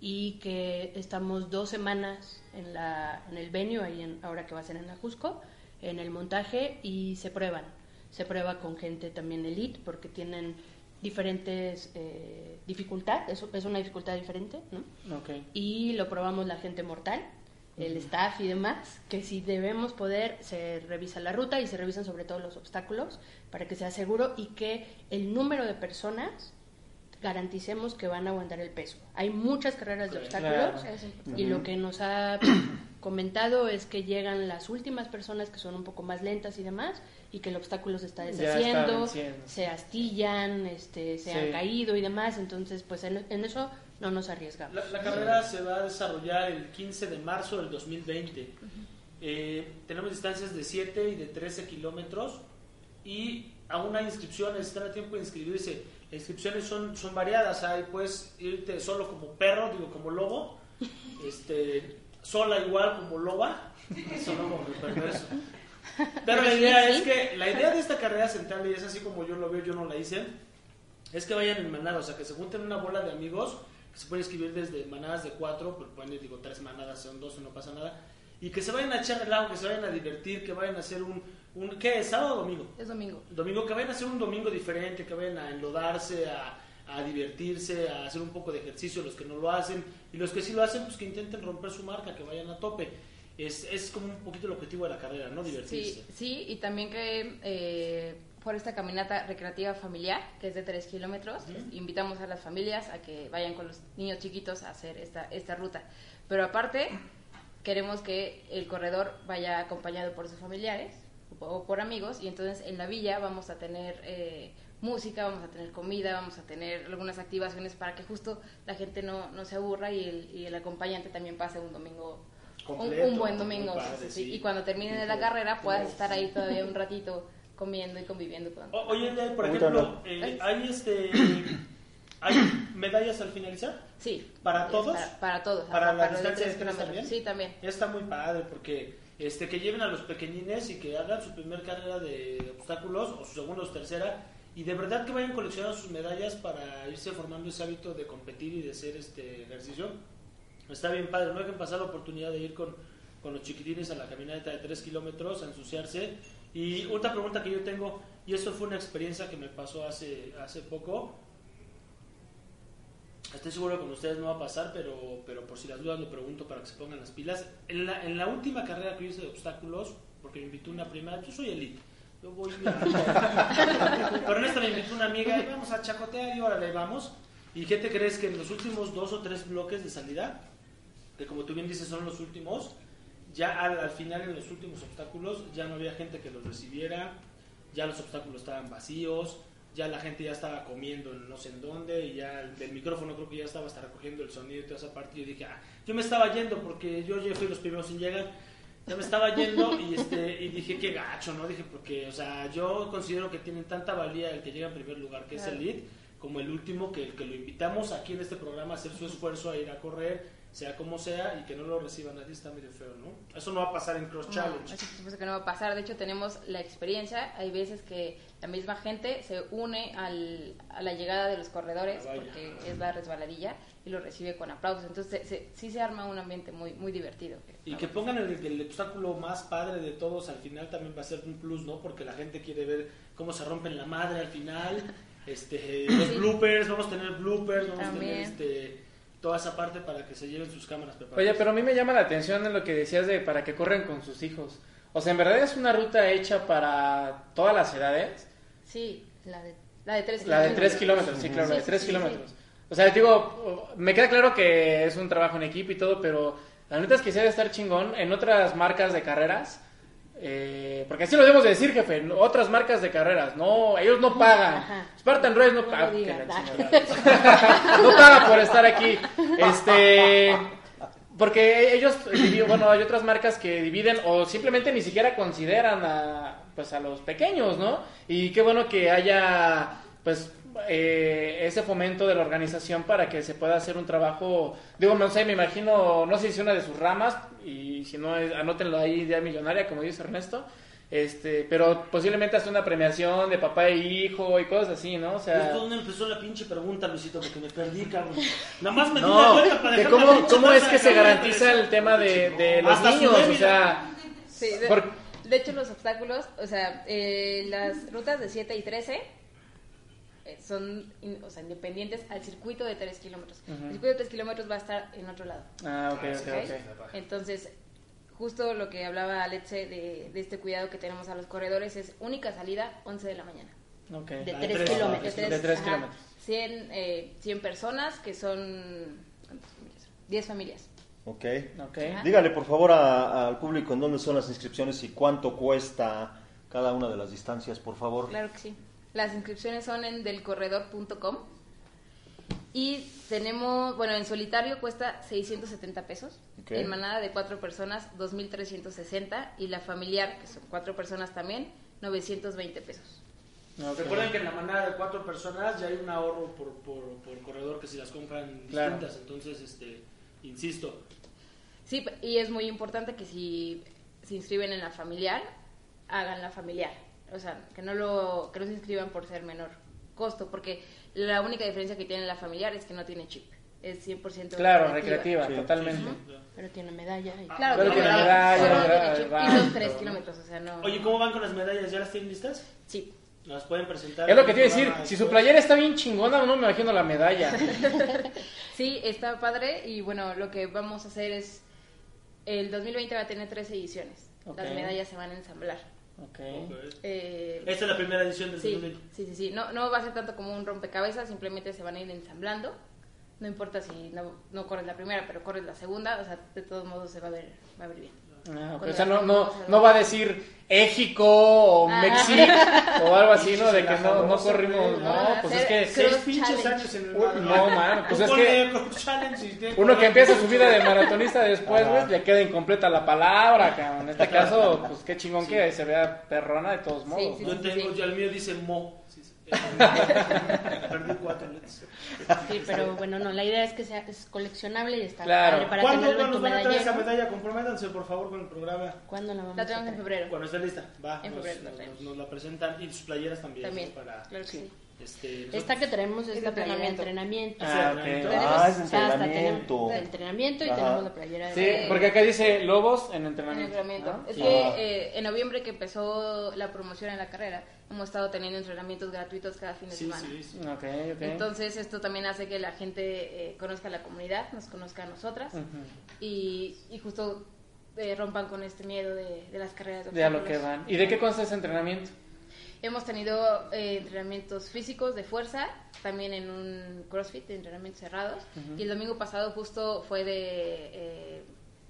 y que estamos dos semanas en, la, en el venue, ahí en, ahora que va a ser en la Jusco, en el montaje y se prueban. Se prueba con gente también elite porque tienen diferentes eh, dificultad, es, es una dificultad diferente, ¿no? Ok. y lo probamos la gente mortal, el staff y demás, que si debemos poder, se revisa la ruta y se revisan sobre todo los obstáculos para que sea seguro y que el número de personas garanticemos que van a aguantar el peso. Hay muchas carreras de obstáculos Claro. Y lo que nos ha comentado es que llegan las últimas personas que son un poco más lentas y demás y que el obstáculo se está deshaciendo, se astillan, este, se Sí. han caído y demás, entonces pues en, en eso no nos arriesgamos. La, la carrera se va a desarrollar el 15 de marzo del 2020. Eh, tenemos distancias de 7 y de 13 kilómetros y aún hay inscripciones, están a tiempo de inscribirse. Inscripciones son, son variadas, hay puedes irte solo como perro, digo como lobo, este, sola igual como loba, perverso. Pero la idea es que, la idea de esta carrera central, y es así como yo lo veo, yo no la hice, es que vayan en manada, o sea, que se junten una bola de amigos, que se pueden escribir desde manadas de cuatro, pero pueden ir, digo, tres manadas, son dos, no pasa nada, y que se vayan a echar relajo, que se vayan a divertir, que vayan a hacer un, un ¿qué es? ¿Sábado o domingo? Es domingo. Domingo, que vayan a hacer un domingo diferente, que vayan a enlodarse, a, a divertirse, a hacer un poco de ejercicio, los que no lo hacen, y los que sí lo hacen, pues que intenten romper su marca, que vayan a tope. Es, es como un poquito el objetivo de la carrera, ¿no? Divertirse. Sí, sí, y también que eh, por esta caminata recreativa familiar, que es de 3 kilómetros, invitamos a las familias a que vayan con los niños chiquitos a hacer esta, esta ruta. Pero aparte, queremos que el corredor vaya acompañado por sus familiares o por amigos, y entonces en la villa vamos a tener eh, música, vamos a tener comida, vamos a tener algunas activaciones para que justo la gente no, no se aburra y el, y el acompañante también pase un domingo un, completo, un buen domingo. padre, sí, sí. sí. Y cuando terminen de la carrera puedas estar ahí todavía un ratito comiendo y conviviendo con... O- Oye, por ejemplo, eh, ¿hay, este, ¿hay medallas al finalizar? Sí. ¿Para Es todos? Para, para todos. ¿Para ajá, la los de también? Sí, también. Está muy padre porque este que lleven a los pequeñines y que hagan su primer carrera de obstáculos o su segunda o tercera y de verdad que vayan coleccionando sus medallas para irse formando ese hábito de competir y de hacer este ejercicio. Está bien padre, no dejen pasar la oportunidad de ir con, con los chiquitines a la caminata de 3 kilómetros, a ensuciarse. Y otra pregunta que yo tengo, y esto fue una experiencia que me pasó hace, hace poco, Estoy seguro que con ustedes no va a pasar, pero, pero por si las dudas lo pregunto para que se pongan las pilas. En la, en la última carrera que hice de obstáculos, porque me invitó una prima, yo soy elite. Yo voy a- Pero en esta me invitó una amiga y vamos a chacotear y órale, vamos. ¿Y qué te crees que en los últimos dos o tres bloques de salida, que como tú bien dices son los últimos, ya al, al final en los últimos obstáculos ya no había gente que los recibiera, ya los obstáculos estaban vacíos, ya la gente ya estaba comiendo en no sé en dónde y ya el, el micrófono creo que ya estaba hasta recogiendo el sonido y toda esa parte. Y yo dije, ah, yo me estaba yendo porque yo ya fui los primeros en llegar. Ya me estaba yendo y este y dije qué gacho, ¿no? Dije porque, o sea, yo considero que tienen tanta valía el que llega en primer lugar, que es el lead, como el último que, que lo invitamos aquí en este programa a hacer su esfuerzo a ir a correr, sea como sea, y que no lo reciba nadie está medio feo, ¿no? Eso no va a pasar en Cross No, Challenge. eso por supuesto que no va a pasar. De hecho, tenemos la experiencia. Hay veces que la misma gente se une al- a la llegada de los corredores, Ah, porque es la resbaladilla, y lo recibe con aplausos. Entonces, se- se- sí se arma un ambiente muy muy divertido. Y que pongan el, el obstáculo más padre de todos al final también va a ser un plus, ¿no? Porque la gente quiere ver cómo se rompen la madre al final. Este, los Sí. bloopers, vamos a tener bloopers, vamos a También. tener este, toda esa parte para que se lleven sus cámaras preparadas. Oye, pero a mí me llama la atención en lo que decías de para que corren con sus hijos. O sea, ¿en verdad es una ruta hecha para todas las edades? Sí, la de, la de tres La de 3 kilómetros, sí, claro, la de 3 kilómetros. O sea, digo, me queda claro que es un trabajo en equipo y todo, pero la neta es que se ha de estar chingón en otras marcas de carreras. Eh, porque así lo debemos de decir, jefe. Otras marcas de carreras, no, ellos no pagan. Ajá. Spartan Race no No paga. no paga por estar aquí. Este. Porque ellos, bueno, hay otras marcas que dividen o simplemente ni siquiera consideran a, pues, a los pequeños, ¿no? Y qué bueno que haya, pues, eh, ese fomento de la organización para que se pueda hacer un trabajo, digo, no sé, me imagino, no sé si una de sus ramas, y si no, es- anótenlo ahí, idea millonaria, como dice Ernesto, este, pero posiblemente hasta una premiación de papá e hijo y cosas así, ¿no? O sea... ¿Esto dónde empezó la pinche pregunta, Luisito? Porque me perdí, cabrón. Nada más me di No, para de cómo, la cómo es que se garantiza el tema de, de los Hasta su niños, o sea... Sí, de, Por- de hecho los obstáculos, o sea, eh, las rutas de 7 y 13 eh, son in- o sea, independientes al circuito de 3 kilómetros. El circuito de 3 kilómetros va a estar en otro lado. Ah, ok, ok, ¿ok? ok. Entonces, justo lo que hablaba Alexe de, de este cuidado que tenemos a los corredores es única salida 11 de la mañana. Ok. De Ah, de 3 tres, kilómetros. de tres ajá, kilómetros. 100, eh, 100 personas que son... ¿cuántas familias? 10 familias. Ok. Ok. Ajá. Dígale por favor a- al público en dónde son las inscripciones y cuánto cuesta cada una de las distancias, por favor. Claro que sí. Las inscripciones son en delcorredor.com y tenemos, bueno, en solitario cuesta 670 pesos, Ok. en manada de cuatro personas 2.360 y la familiar, que son cuatro personas también, 920 pesos. Ok. Recuerden que en la manada de cuatro personas ya hay un ahorro por, por, por corredor que si las compran Claro. distintas. Entonces, este, insisto, Sí, y es muy importante que si se inscriben en la familiar, hagan la familiar. O sea, que no, lo, que no se inscriban por ser menor costo, porque la única diferencia que tiene la familiar es que no tiene chip. Es 100% Claro, recreativa, Sí, totalmente. Pero tiene medalla. y- Claro, Pero tiene medalla, no y son 3 todo. kilómetros, o sea, no... Oye, ¿cómo van con las medallas? ¿Ya las tienen listas? Sí. ¿Las pueden presentar? Es lo que te iba a decir, programa si su playera está bien chingona, no me imagino la medalla. Sí, está padre y bueno, lo que vamos a hacer es... El 2020 va a tener tres ediciones. Las medallas se van a ensamblar. Ok. Ok. Eh, Esta es la primera edición del Sí, 2020. sí, sí, sí. No, no va a ser tanto como un rompecabezas, simplemente se van a ir ensamblando. No importa si no, no corres la primera, pero corres la segunda, o sea, de todos modos se va a ver, va a ver bien. Ah, O sea, no, no, no va a decir Éxico o Ah. Mexic o algo así, ¿no? De que no, no corrimos. No, Ah, pues es que. Seis pinches años en el no, man, pues es que- Uno que empieza su vida de maratonista después, güey, le queda incompleta la palabra, cabrón. En este caso, pues qué chingón que se vea perrona de todos modos. sí, ¿no? Yo tengo, Sí. ya el mío dice mo. Perdí cuatro letras. Sí, pero bueno, no, la idea es que sea es coleccionable y está Claro. padre para ¿Cuándo tenerlo en tu nos van a traer esa medalla? Comprométanse, por favor, con el programa. ¿Cuándo la vamos La a tenemos en traer? febrero. Cuando esté lista, va. En nos, febrero nos- nos la presentan y sus playeras también. También, ¿no? Para, claro que sí. Este, Esta que tenemos es la playera de entrenamiento. entrenamiento. Ah, Ah, es o sea, entrenamiento. entrenamiento y Ajá. tenemos la playera de Sí, porque acá dice Lobos en En entrenamiento. entrenamiento. ¿no? Es Sí. que eh, en noviembre que empezó la promoción en la carrera, hemos estado teniendo entrenamientos gratuitos cada fin de Sí, semana. sí, sí. Ok, ok. Entonces esto también hace que la gente eh, conozca la comunidad, nos conozca a nosotras y, y justo eh, rompan con este miedo de, de las carreras de De a lo que van. ¿Y de qué consta ese entrenamiento? Hemos tenido eh, entrenamientos físicos de fuerza, también en un CrossFit de entrenamientos cerrados. Y el domingo pasado justo fue de, eh,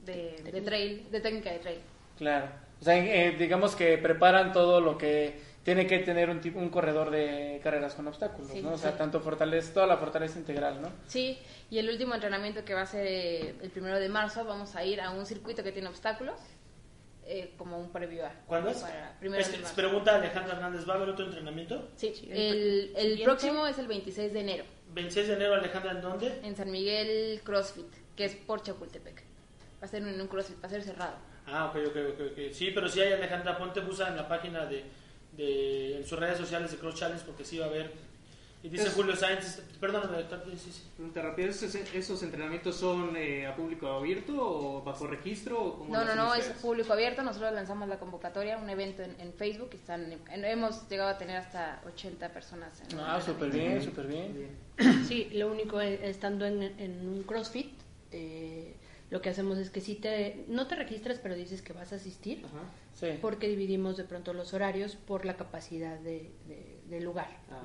de, de trail, de técnica de trail. Claro. O sea, eh, digamos que preparan todo lo que tiene que tener un, tipo, un corredor de carreras con obstáculos, Sí, ¿no? O sea, sí. tanto fortaleza, toda la fortaleza integral, ¿no? Sí, y el último entrenamiento que va a ser eh, el primero de marzo, vamos a ir a un circuito que tiene obstáculos, eh, como un previo a. ¿Cuándo es? Primero Es- marzo. pregunta Alejandra Hernández, ¿va a haber otro entrenamiento? Sí, Sí, el, próximo es el 26 de enero, 26 de enero, Alejandra, ¿en dónde? en San Miguel CrossFit, que es por Chapultepec. Va a ser en un CrossFit, va a ser cerrado. Ah, ok, ok, ok. ok. Sí, pero sí hay Alejandra, ponte usa en la página de, de en sus redes sociales de Cross Challenge porque sí va a haber. Y dice Es- Julio Sáenz, perdóname, sí, sí. Pregunta rápida, ¿esos, esos entrenamientos son eh, a público abierto o bajo registro? O cómo No, no, no, es ustedes? público abierto. Nosotros lanzamos la convocatoria, un evento en, en Facebook. y Están, en- hemos llegado a tener hasta 80 personas. En Ah, súper bien, súper bien. Sí, lo único es, estando en, en un CrossFit, eh, lo que hacemos es que si te, no te registras, pero dices que vas a asistir, Ajá. Sí. porque dividimos de pronto los horarios por la capacidad de, de- del lugar. Ah.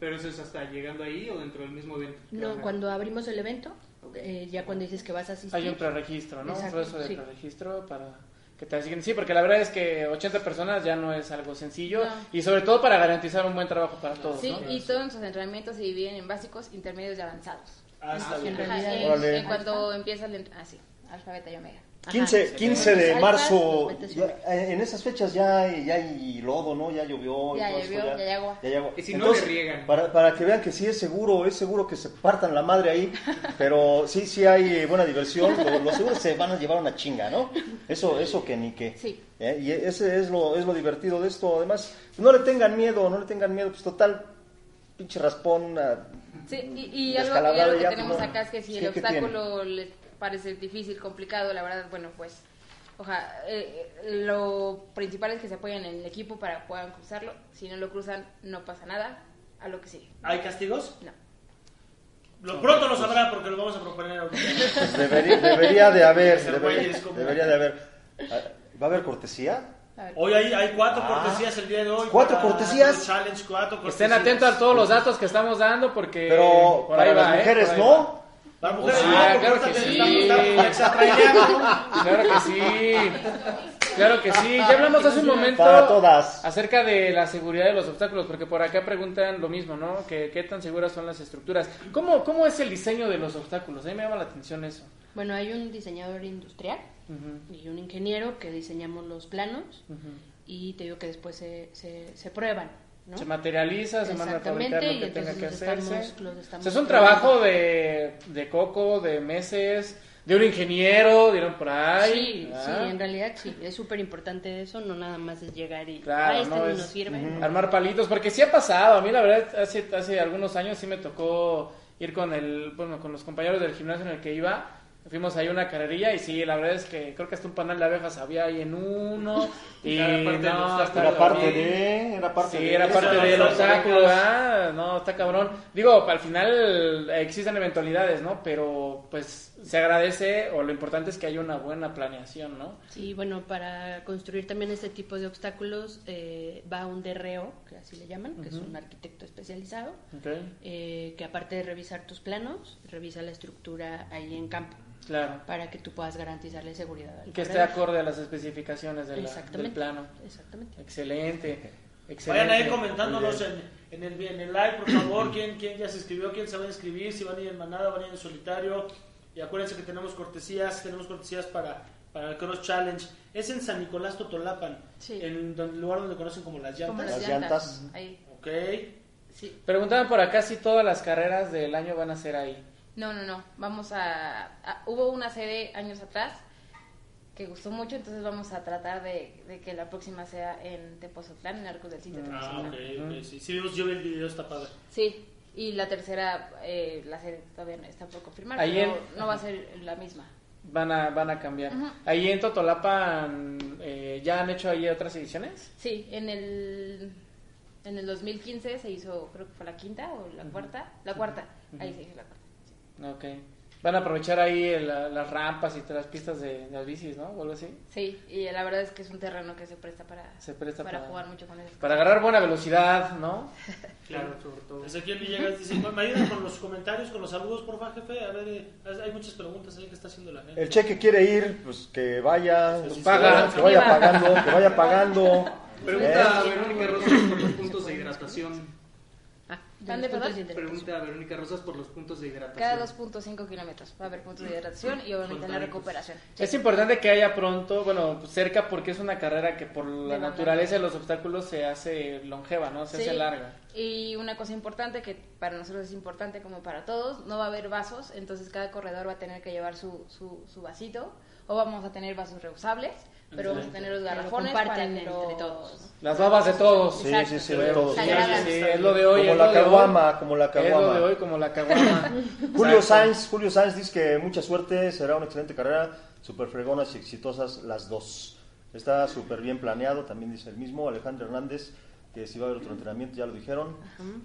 Pero eso es hasta llegando ahí o dentro del mismo evento. No, Ajá. cuando abrimos el evento, eh, ya cuando dices que vas a asistir, Hay un preregistro, ¿no? Exacto, un proceso de sí. preregistro para que te asignen. Sí, porque la verdad es que 80 personas ya no es algo sencillo No. y sobre todo para garantizar un buen trabajo para todos, Sí, ¿no? y todos nuestros entrenamientos se dividen en básicos, intermedios y avanzados. Ah, está en bien. Ajá, en, Órale. en cuanto empieza el... ent- Ah, sí, alfa, beta y omega. Ajá. 15, 15 de Alfas, marzo, los ya- eh, en esas fechas ya hay, ya hay lodo, ¿no? Ya llovió. y Ya esto, llovió, ya hay agua. ya hay agua. Y si no, le riegan. Para, para que vean que sí es seguro, es seguro que se partan la madre ahí, pero sí, sí hay eh, buena diversión, lo- los seguros se van a llevar una chinga, ¿no? Eso, eso que ni que. Sí. ¿eh? Y ese es lo, es lo divertido de esto, además, no le tengan miedo, no le tengan miedo, pues total, pinche raspón, una- Sí, y, y algo, y algo que ya, tenemos no. acá es que si ¿Qué- el obstáculo les parece difícil, complicado, la verdad, bueno, pues, oja, eh, eh, lo principal es que se apoyen en el equipo para que puedan cruzarlo. Si no lo cruzan, no pasa nada. A lo que sigue. ¿Hay castigos? No. Lo pronto lo sabrá porque lo vamos a proponer ahorita. pues debería, debería de haber, debería, de haber. Ah, ¿Va a haber cortesía? Hoy hay, hay cuatro Ah. cortesías el día de hoy. ¿Cuatro cortesías? Challenge, cuatro cortesías. Estén atentos a todos los datos que estamos dando porque Pero por para ahí las va, ¿eh? mujeres Por ahí no. Mujeres, Ah, no, claro porque que sí. Claro que sí. Claro que sí. Ya hablamos hace un momento Para todas. acerca de la seguridad de los obstáculos, porque por acá preguntan lo mismo, ¿no? Que qué tan seguras son las estructuras. ¿Cómo, cómo es el diseño de los obstáculos? A mí me llama la atención eso. Bueno, hay un diseñador industrial y un ingeniero que diseñamos los planos y te digo que después se, se, se prueban. ¿No? Se materializa, se manda a fabricar lo que tenga que hacerse. estamos- O sea, es un trabajo de, de coco, de meses, de un ingeniero, dieron por ahí. Sí, sí, en realidad sí, es súper importante eso, no nada más es llegar y Claro, este no no es- nos sirve. Ujú. ¿no? Armar palitos, porque sí ha pasado. A mí, la verdad, hace, hace algunos años sí me tocó ir con el, bueno, con los compañeros del gimnasio en el que iba. Fuimos ahí a una carrerilla y sí, la verdad es que creo que hasta un panal de abejas había ahí en uno. Y Era parte del no, obstáculo. estaba Era parte de, era parte Sí, de. era parte del obstáculo. ¿ah? No, está cabrón. Digo, al final eh, existen eventualidades, ¿no? Pero pues se agradece o lo importante es que haya una buena planeación, ¿no? Sí, bueno, para construir también este tipo de obstáculos eh, va un DRO, que así le llaman, que es un arquitecto especializado, eh, que aparte de revisar tus planos, revisa la estructura ahí en campo. Claro. para que tú puedas garantizarle seguridad al Y que esté acorde a las especificaciones de la- del plano. Exactamente. Excelente. Excelente. Vayan ahí comentándonos en, en, el, en el live, por favor, quién, quién ya se escribió, quién se va a inscribir, si van a ir en manada, van a ir en solitario. Y acuérdense que tenemos cortesías, tenemos cortesías para, para el Cross Challenge. Es en San Nicolás Totolapan, Sí. en el lugar donde conocen como las Como llantas. las Las llantas. llantas. Ahí. Ok. Sí. Preguntaban por acá si todas las carreras del año van a ser ahí. No, no, no. Vamos a, a- Hubo una sede años atrás que gustó mucho, entonces vamos a tratar de, de que la próxima sea en Tepozotlán, en Arcos del Sitio de Ah, ok, ok, sí. Sí, vimos, yo vi el video, está padre. Sí, y la tercera, eh, la sede todavía no está por confirmar, Ahí pero en- no va a ser la misma. Van a, van a cambiar. Ahí en Totolapan, eh, ¿ya han hecho ahí otras ediciones? Sí, en el, en el 2015 se hizo, creo que fue la quinta o la cuarta, la cuarta, ahí se hizo la cuarta. Ok. Van a aprovechar ahí el- las rampas y todas las pistas de, de las bicis, ¿no? O algo así. Sí, y la verdad es que es un terreno que se presta para, Se presta para para- jugar mucho con él. Para agarrar buena velocidad, ¿no? Claro, sobre todo. Ezequiel Villegas dice, ¿me ayudan con los comentarios, con los saludos, porfa, jefe? A ver, eh, hay muchas preguntas ahí que está haciendo la gente. El cheque quiere ir, pues que vaya, Pues paga. que vaya pagando, que vaya pagando. Pregunta a ¿Eh? Verónica Rosas por los puntos de hidratación. Ah, de. Pregunta a Verónica Rosas por los puntos de hidratación. Cada 2.5 kilómetros va a haber puntos de hidratación y obviamente la recuperación. Es importante que haya pronto, bueno, cerca porque es una carrera que por la naturaleza de los obstáculos se hace longeva, ¿no? Se Sí. hace larga. Y una cosa importante que para nosotros es importante como para todos, no va a haber vasos, entonces cada corredor va a tener que llevar su, su, su vasito o vamos a tener vasos reusables, pero vamos a tener los garrafones para que entre los- todos, ¿no? Las babas de todos. Sí, Exacto. sí, sí, de todos. Sí, Sagradas. sí, es lo de hoy. Como la caguama, como la Es lo de caguama. hoy, como la caguama. Julio. Sainz, Julio Sainz dice que mucha suerte, será una excelente carrera, súper fregonas y exitosas las dos. Está súper bien planeado, también dice el mismo. Alejandro Hernández, que si va a haber otro entrenamiento, ya lo dijeron.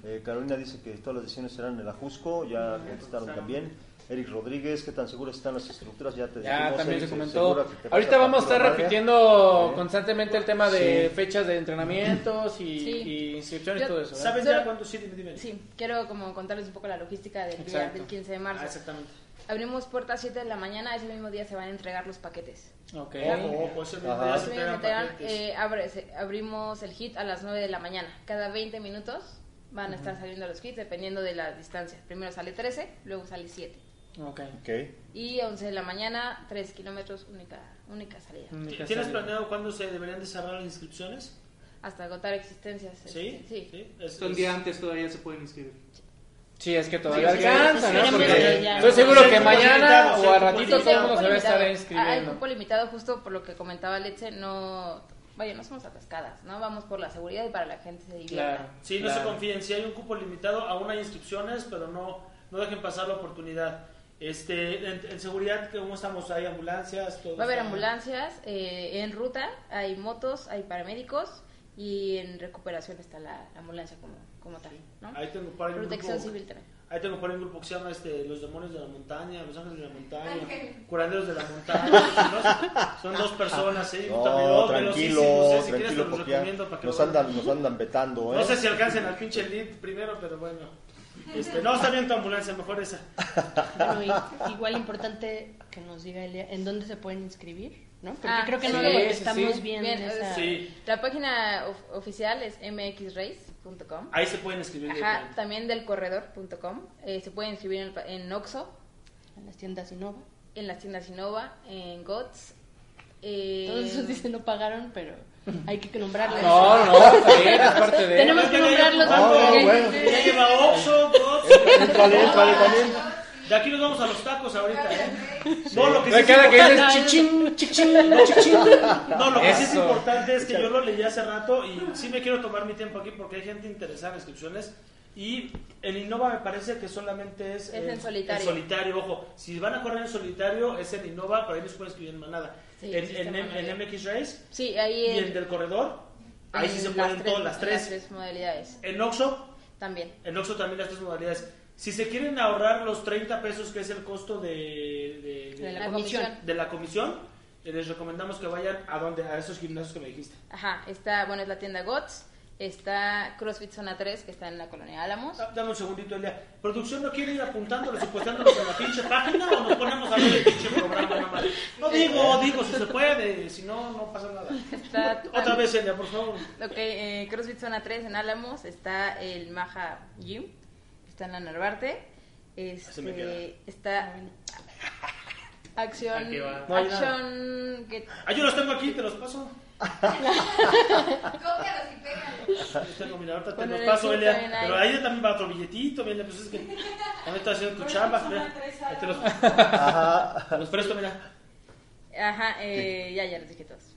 Eh, Carolina dice que todas las decisiones serán en el Ajusco, ya contestaron también. Eric Rodríguez, ¿qué tan seguras están las estructuras? Ya te Ya dijimos, también Eric, se comentó. que te Ahorita vamos a estar repitiendo constantemente el tema de Sí. fechas de entrenamientos y, Sí. y inscripciones y todo eso. ¿eh? ¿Saben Solo- ya cuándo? Sí, dime, dime. Sí, quiero como contarles un poco la logística del día del 15 de marzo. Ah, exactamente. Abrimos puertas 7 de la mañana, ese mismo día se van a entregar los paquetes. Ok. Ese mismo día entregan entregan, paquetes. eh, abre- abrimos el hit a las 9 de la mañana. Cada 20 minutos van a estar saliendo los hits dependiendo de la distancia. Primero sale 13, luego sale 7. Ok. Ok. Y a 11 de la mañana, 3 kilómetros, única, única salida. Única ¿Tienes salida. planeado cuándo se deberían de cerrar las inscripciones? Hasta agotar existencias. ¿Sí? este, sí. Es- Esto un día antes todavía se pueden inscribir. Sí, es que todavía Sí, sí, alcanza, sí, ¿no? sí, Porque sí, estoy seguro Sí, que sí, mañana sí, o a sí, ratito sí, todo el hay mundo se cupo va a estar limitado. Hay inscribiendo. cupo limitado justo por lo que comentaba Leche, no... Vaya, no somos atascadas, ¿no? Vamos por la seguridad y para la gente se divierta. Claro. Sí, no se confíen. Si hay un cupo limitado, aún hay inscripciones, pero no, no dejen pasar la oportunidad. Este, en, en seguridad, ¿cómo estamos? ¿Hay ambulancias? ¿Todo Va a haber ambulancias eh, en ruta, hay motos, hay paramédicos y en recuperación está la, la ambulancia como, como tal, ¿no? Ahí tengo un Protección grupo, civil también. ahí tengo por ahí un grupo que se llama este, Los Demonios de la Montaña, Los Ángeles de la Montaña, Curanderos de la Montaña. son, dos, son dos personas, ¿eh? No, También, tranquilo, velocísimos, ¿eh? Si quieres te tranquilo, los ya recomiendo para que nos lo- andan, nos andan vetando, ¿eh? No sé si alcancen al pinche lead primero, pero bueno. Este, no, está bien tu ambulancia, mejor esa. Bueno, igual importante que nos diga Elia en dónde se pueden inscribir, ¿no? Porque Ah, creo que sí, no lo estamos sí. bien. Bien, esa- Sí. La página of- oficial es mxrace.com. Ahí se pueden inscribir. Ajá, directamente. también del corredor.com. Eh, se pueden inscribir en, en Oxxo, En las tiendas Innova. en las tiendas Innova, en GOTS. eh, Todos esos dicen no pagaron, pero hay que nombrarles. No, no, está bien, es parte de... Tenemos que nombrarlos. No, bueno. Ya lleva Oxxo. Vale, vale, también. De aquí nos vamos a los tacos ahorita, ¿eh? No, lo que sí Me es que dices chichín, chichín, chichín. No, lo que sí es importante es que yo lo leí hace rato y sí me quiero tomar mi tiempo aquí porque hay gente interesada en inscripciones. Y en Innova me parece que solamente es, Es eh, en solitario. ojo. Si van a correr en solitario, es en Innova, pero ahí no se puede escribir en manada. Sí, en, en, MX Race Sí, ahí y en, del corredor, ahí sí se pueden todas las tres. tres modalidades. En Oxxo, También. en Oxxo también las tres modalidades. Si se quieren ahorrar los 30 pesos que es el costo de, de- de- De la comisión. de la comisión, eh, les recomendamos que vayan a donde a esos gimnasios que me dijiste. Ajá, está, bueno, es la tienda GOTS, Está CrossFit Zona 3, que está en la colonia Álamos. Da- Dame un segundito, Elia. ¿Producción no quiere ir apuntándolos y puestándolos en la pinche página o nos ponemos a ver el pinche programa? No digo, digo, si se puede, si no, no pasa nada. Está Otra vez, Elia, por favor. Ok, eh, CrossFit Zona 3 en Álamos. Está el Maja Gym, está en la Narvarte. Así me queda. Este, está Acción. No hay. Acción. que- Ah, yo los tengo aquí, te los paso. Yo tengo, mira, ahorita te los paso, Elia. Pero ahí también va otro billetito, mira, pues es que también estoy haciendo tu chamba. Te los, Ajá. te los presto, mira. Ajá, eh, ya, ya les dije todos.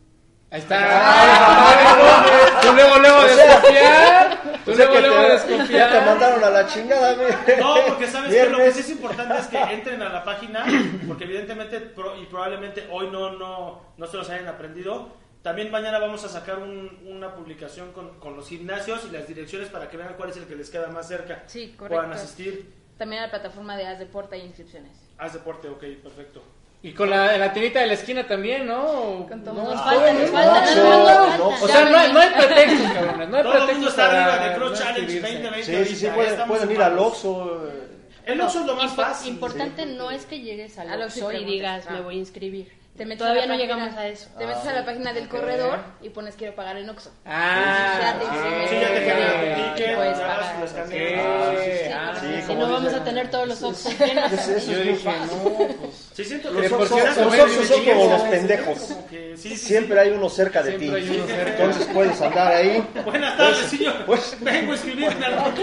Ahí está. Tú luego, luego O sea- desconfiar. Tú O sea luego, luego te, ya te desconfiar. mandaron a la chingada, mire. No, porque sabes que lo que Viernes. sí es importante es que entren a la página, porque evidentemente pro- y probablemente hoy no, no, no se los hayan aprendido. También mañana vamos a sacar un- una publicación con, con los gimnasios y las direcciones para que vean cuál es el que les queda más cerca. Sí, Puedan correcto. asistir. También a la plataforma de Haz Deporte hay inscripciones. Haz deporte, ok, perfecto. Y con la, la tiendita de la esquina también, ¿no? Con todo. No, falta, No, falta. no, O sea, no hay, no hay pretextos, cabrones. No hay Todo el mundo está arriba de Cross no Challenge inscribirse. 2020. Sí, sí, sí, pueden, pueden ir al. Oxxo. eh. El Oxxo es lo más fácil. Importante no es que llegues al Oxxo y digas, me voy a inscribir. Te metes Todavía a no página- llegamos a eso. Te metes a la página del corredor y pones quiero pagar en Oxxo. Ah, Ya te. Sí, ya te genera tu Sí, ticket, puedes ya pagar. lo escaneas. Ok. Sí, Ah, sí, Si no vamos a tener todos los Oxxos llenos. Eso, eso Yo dije, fácil. no, pues. Sí, siento Los que los Oxxos son como los pendejos. como que- sí, sí, sí. Siempre hay uno cerca de ti. Siempre hay uno cerca. Entonces puedes andar ahí. Buenas tardes, señor. pues- Vengo a inscribirme al.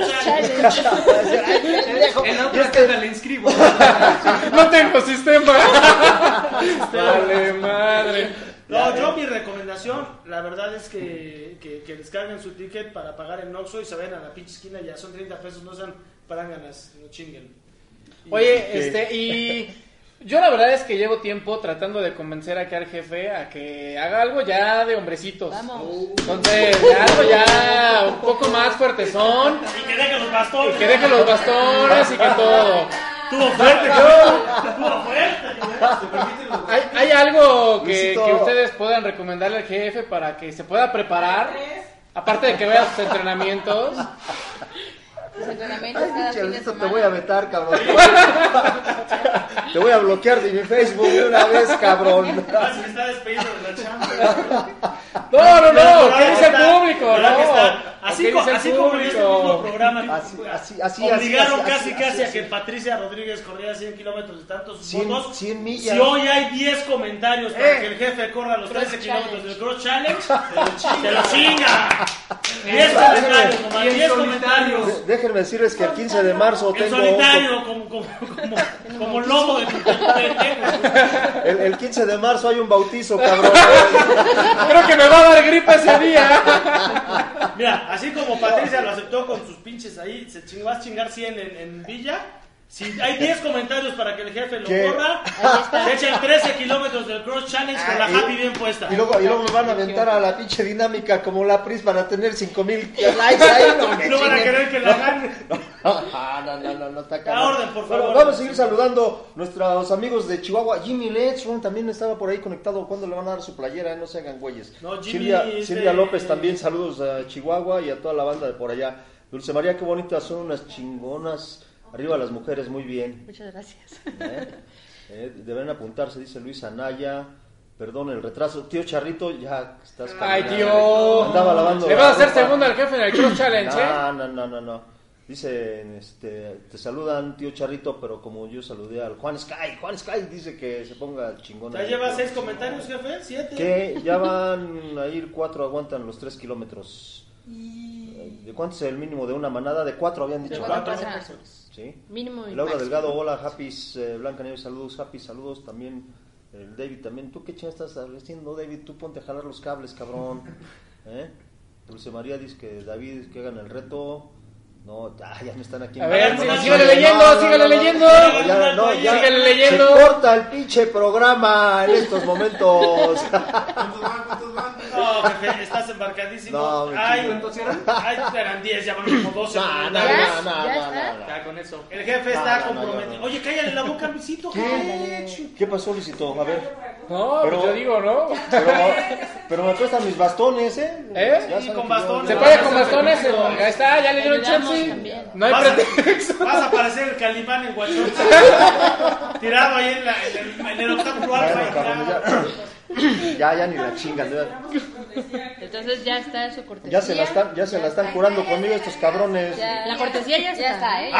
En la otra caja le inscribo. No tengo sistema. Vale, madre. No, yo mi recomendación, la verdad es que, que, que descarguen su ticket para pagar en Oxxo y se vayan a la pinche esquina, ya son 30 pesos, no sean paranganas, no chinguen. Y- Oye, este, y yo la verdad es que llevo tiempo tratando de convencer acá al jefe a que haga algo ya de hombrecitos. Vamos. Entonces, algo ya un poco más fuertezón, Y que dejen los bastones. que deje los bastones y que todo. Tuvo fuerte, yo. Tuvo fuerte. ¿Hay, hay algo que, que ustedes puedan recomendarle al jefe para que se pueda preparar? Aparte de que vea sus entrenamientos. Cada fin de te voy a vetar, cabrón. Te voy a bloquear de mi Facebook de una vez, cabrón. Se está despedido de la chamba. No, no, no, ¿qué dice el público? ¿verdad que No? Así, ¿qué co- dice el así como en este mismo programa, Así, así, así, obligaron así, casi así, casi así, a que. Patricia Rodríguez corriera 100 kilómetros de tantos 100 votos. 100 millas. Si hoy hay 10 comentarios para Eh. que el jefe corra los 13 Cross kilómetros del Cross Challenge, se lo chinga. 10 comentarios, nomás, Y en 10 solitario. comentarios. De- Déjenme decirles que el 15 de marzo En tengo solitario, como, como, como, como lobo de el, el 15 de marzo hay un bautizo, cabrón. Creo que me va a dar gripe ese día. Mira, así como Patricia lo aceptó con sus pinches ahí, se ching- vas a chingar 100 en, en Villa. Si hay 10 comentarios para que el jefe lo ¿Qué? corra, se echan 13 kilómetros del Cross Challenge con la Ah, Happy bien puesta. Y luego, y luego me van a aventar a la pinche dinámica como la PRIS para tener 5000 likes ahí. No, van a querer que la gane. No, no, no, no está A cabrón. orden, por Bueno, favor. vamos a seguir saludando nuestros amigos de Chihuahua. Jimmy Letson también estaba por ahí conectado. ¿Cuándo le van a dar su playera? No se hagan güeyes. No, Jimmy Silvia, Silvia López también, saludos a Chihuahua y a toda la banda de por allá. Dulce María, qué bonitas, son unas chingonas. Arriba las mujeres, muy bien. Muchas gracias. ¿eh? Eh, deben apuntarse, dice Luis Anaya. Perdón el retraso. Tío Charrito, ya estás Ay, caminando. tío. Andaba lavando Le la vas a hacer ropa. segundo al jefe en el Cross Challenge, ¿eh? No, no, no, no, no. Dicen, este, te saludan tío Charrito, pero como yo saludé al Juan Sky, Juan Sky dice que se ponga chingón. ¿Ya lleva 6 comentarios, jefe? ¿7? Que ya van a ir cuatro, aguantan los tres kilómetros. ¿De cuánto es el mínimo de una manada? De cuatro habían dicho. Cuatro personas. Sí. Mínimo y Laura máximo. Delgado, hola, Happy, eh, Blanca Nieves, saludos, Happy, saludos también. El David también. ¿Tú qué chingas estás haciendo, David? Tú ponte a jalar los cables, cabrón. ¿Eh? Dulce María dice que David, que hagan el reto. No, ya, ya me están aquí. A ver, No, sí, sígale leyendo, sígale leyendo. no, ya, no, ya. Sígale leyendo. Se corta el pinche programa en estos momentos. No, jefe, estás embarcadísimo. No, me Ay, chingo. ¿cuántos eran? Ay, eran 10, ya van como 12 No, no, no, no, ¿Ya no, está? no, no. Ya con eso. El jefe No, está no, no, comprometido. no. Oye, cállale la boca, Luisito. ¿Qué? ¿Qué pasó, Luisito? A ver. No, Pero- pues yo digo, ¿no? Pero, Pero me prestan mis bastones, ¿eh? ¿Eh? Ya Sí, con bastones. Se puede con bastones. Ahí está, ya le dieron chance. también. No hay vas, pretexto. a, vas a parecer el Calimán en Huachón. tirado ahí en, la, en, el, en el obstáculo alfa. Cabrón, ya, ya, ni la chingan. Entonces ya está su cortesía. Ya se la están, ya se la están curando conmigo estos cabrones. Ya- La cortesía ya está. Ya está, ¿eh?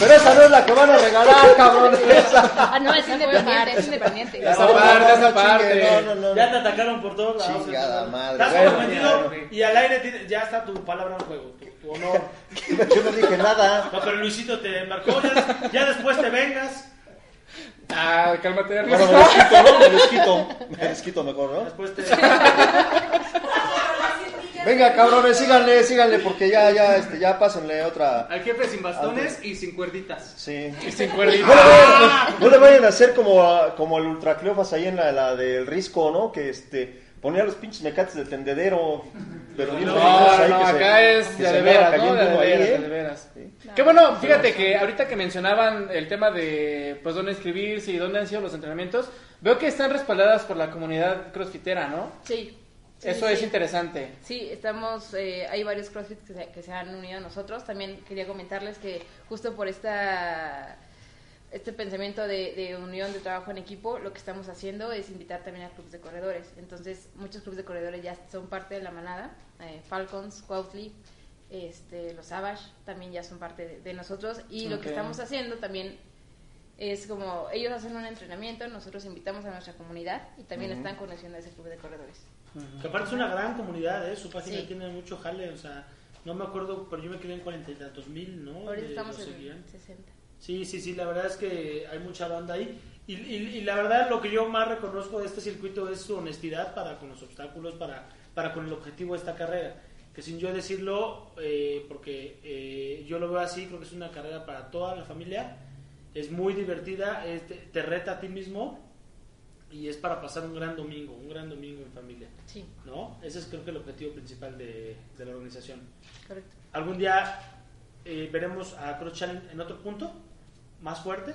Pero esa no es la que van a regalar, cabrones. Esa. Ah, no, Es independiente, es independiente. Esa parte, esa parte. No, no, no. Ya te atacaron por todos lados. Chingada madre. Estás Bueno, comprometido y al aire tiene- ya está tu palabra en juego, tu, tu honor. Yo no dije nada. No, pero Luisito te marcó, ya, ya después te vengas, Ah, cálmate. Bueno, me desquito, ¿no? Me desquito. Me desquito mejor, ¿no? después te... Venga, cabrones, síganle, síganle, porque ya, ya, este, ya pásenle otra. Al jefe sin bastones y sin cuerditas. Sí. Y sin cuerdita. No le vayan, no le vayan a hacer como, como el Ultra Cleofas ahí en la, la del Risco, ¿no? Que este ponía los pinches mecates del tendedero. Pero No, bonitos ahí no, que se- acá es que de de veras, ¿no? De de uno ahí, veras, ¿eh? de veras. Qué bueno, fíjate que ahorita que mencionaban el tema de pues dónde inscribirse y dónde han sido los entrenamientos, veo que están respaldadas por la comunidad crossfitera, ¿no? Sí. Sí, Eso sí, es sí. interesante. Sí, estamos, eh, hay varios CrossFit que se, que se han unido a nosotros. También quería comentarles que justo por esta este pensamiento de, de unión de trabajo en equipo, lo que estamos haciendo es invitar también a clubes de corredores. Entonces, muchos clubes de corredores ya son parte de la manada. Eh, Falcons, Cuautli, este, los Savage también ya son parte de, de nosotros. Y lo que estamos haciendo también es como ellos hacen un entrenamiento, nosotros invitamos a nuestra comunidad y también están conociendo a ese club de corredores. Que aparte es una gran comunidad, ¿eh? Su página Sí. tiene mucho jale, o sea, no me acuerdo, pero yo me quedé en cuarenta y tantos mil, ¿no? Ahorita De estamos en seguían. 60. Sí, sí, sí, la verdad es que hay mucha banda ahí. Y, y- y la verdad lo que yo más reconozco de este circuito es su honestidad para con los obstáculos, para, para con el objetivo de esta carrera. Que sin yo decirlo, eh, porque eh, yo lo veo así, creo que es una carrera para toda la familia, es muy divertida, es- te, te reta a ti mismo y es para pasar un gran domingo, un gran domingo en familia. Sí, ¿no? Ese es creo que el objetivo principal de, de la organización. correcto. ¿Algún día eh, veremos a Cross Challenge en otro punto? ¿Más fuerte?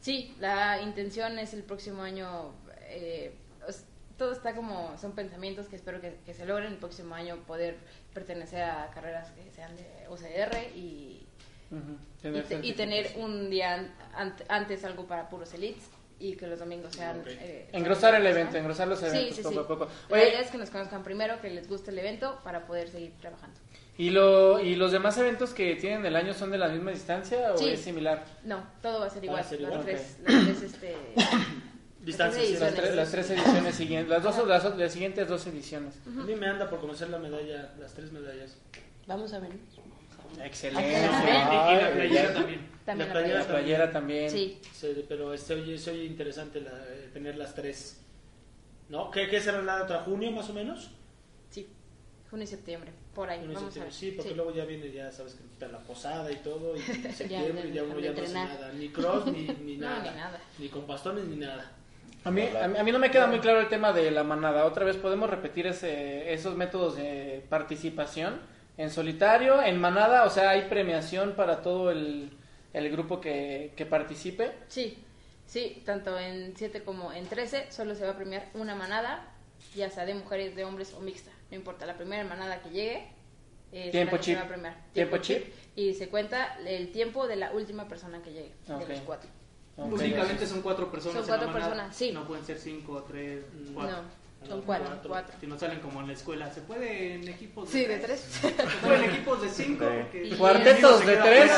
Sí, la intención es el próximo año. eh, todo está como. Son pensamientos que espero que, que se logren el próximo año poder pertenecer a carreras que sean de OCR y, y, Tener te- y tener un día an- ant- antes algo para puros elites y que los domingos sean. Eh, Engrosar el ¿no? evento, engrosar los eventos sí, poco sí. a poco. La idea es que nos conozcan primero, que les guste el evento para poder seguir trabajando. ¿Y, lo, ¿y los demás eventos que tienen el año son de la misma distancia o Sí. es similar? No, todo va a ser igual. las, tres, las tres, este, Distancia. Sí, sí, Las, Ediciones. tres- las tres ediciones siguientes, las dos las, las siguientes dos ediciones. A mí me anda por conocer la medalla, las tres medallas. Vamos a ver. Excelente. Y, y la playera también. también La la playera La playera. playera también. Sí, Sí, pero se oye, se oye interesante la- eh, tener las tres. ¿No? ¿Qué, qué será la otra? ¿Junio más o menos? sí. Junio y septiembre, por ahí. Junio y Vamos a septiembre. ver. Sí, porque luego ya viene, ya sabes que está la posada y todo, y septiembre de- ya uno ya no hace nada. Ni cross, ni, ni No, nada. ni nada. Ni con bastones, ni nada. A mí, a, mí- a mí no me queda muy claro el tema de la manada. Otra vez podemos repetir ese, esos métodos de participación en solitario, en manada, o sea, hay premiación para todo el, el grupo que, que participe. Sí, sí, tanto en 7 como en 13 solo se va a premiar una manada, ya sea de mujeres, de hombres o mixta. No importa, la primera manada que llegue es Tiempo chip. se va a premiar. Tiempo chip. Y se cuenta el tiempo de la última persona que llegue, Ok. de los cuatro. Ok. Únicamente son cuatro personas. Son en la cuatro personas, sí. No pueden ser cinco, tres, cuatro. No, son cuatro, cuatro. Si no salen como en la escuela, se puede en equipos Sí, de tres. Se puede en equipos de cinco. Y- Cuartetos de tres.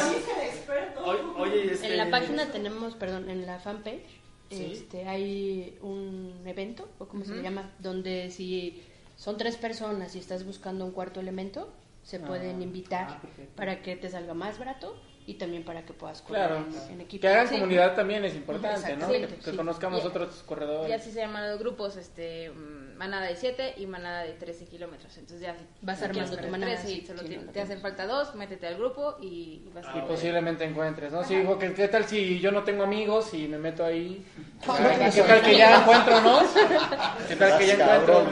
Oye, oye, este, En la página tenemos, perdón, en la fanpage, Sí. este, hay un evento, o como se le llama, donde si son tres personas y estás buscando un cuarto elemento, se pueden invitar ah, perfecto. para que te salga más barato y también para que puedas correr Claro, en, en equipo. que hagan Sí. comunidad también es importante, ¿no? Que, que sí. conozcamos Y- otros Y corredores. así se llaman los grupos, este, mm, manada de 7 y manada de 13 kilómetros. Entonces ya Vas armando tu manada, 13 y sí, solo sí, te, no, te hacen falta dos, métete al grupo y vas a Y posiblemente encuentres, ¿no? Sí, porque ¿qué tal si yo no tengo amigos y me meto ahí? ¿Qué tal que ya encuentro, no? ¿Qué tal que ya encuentro?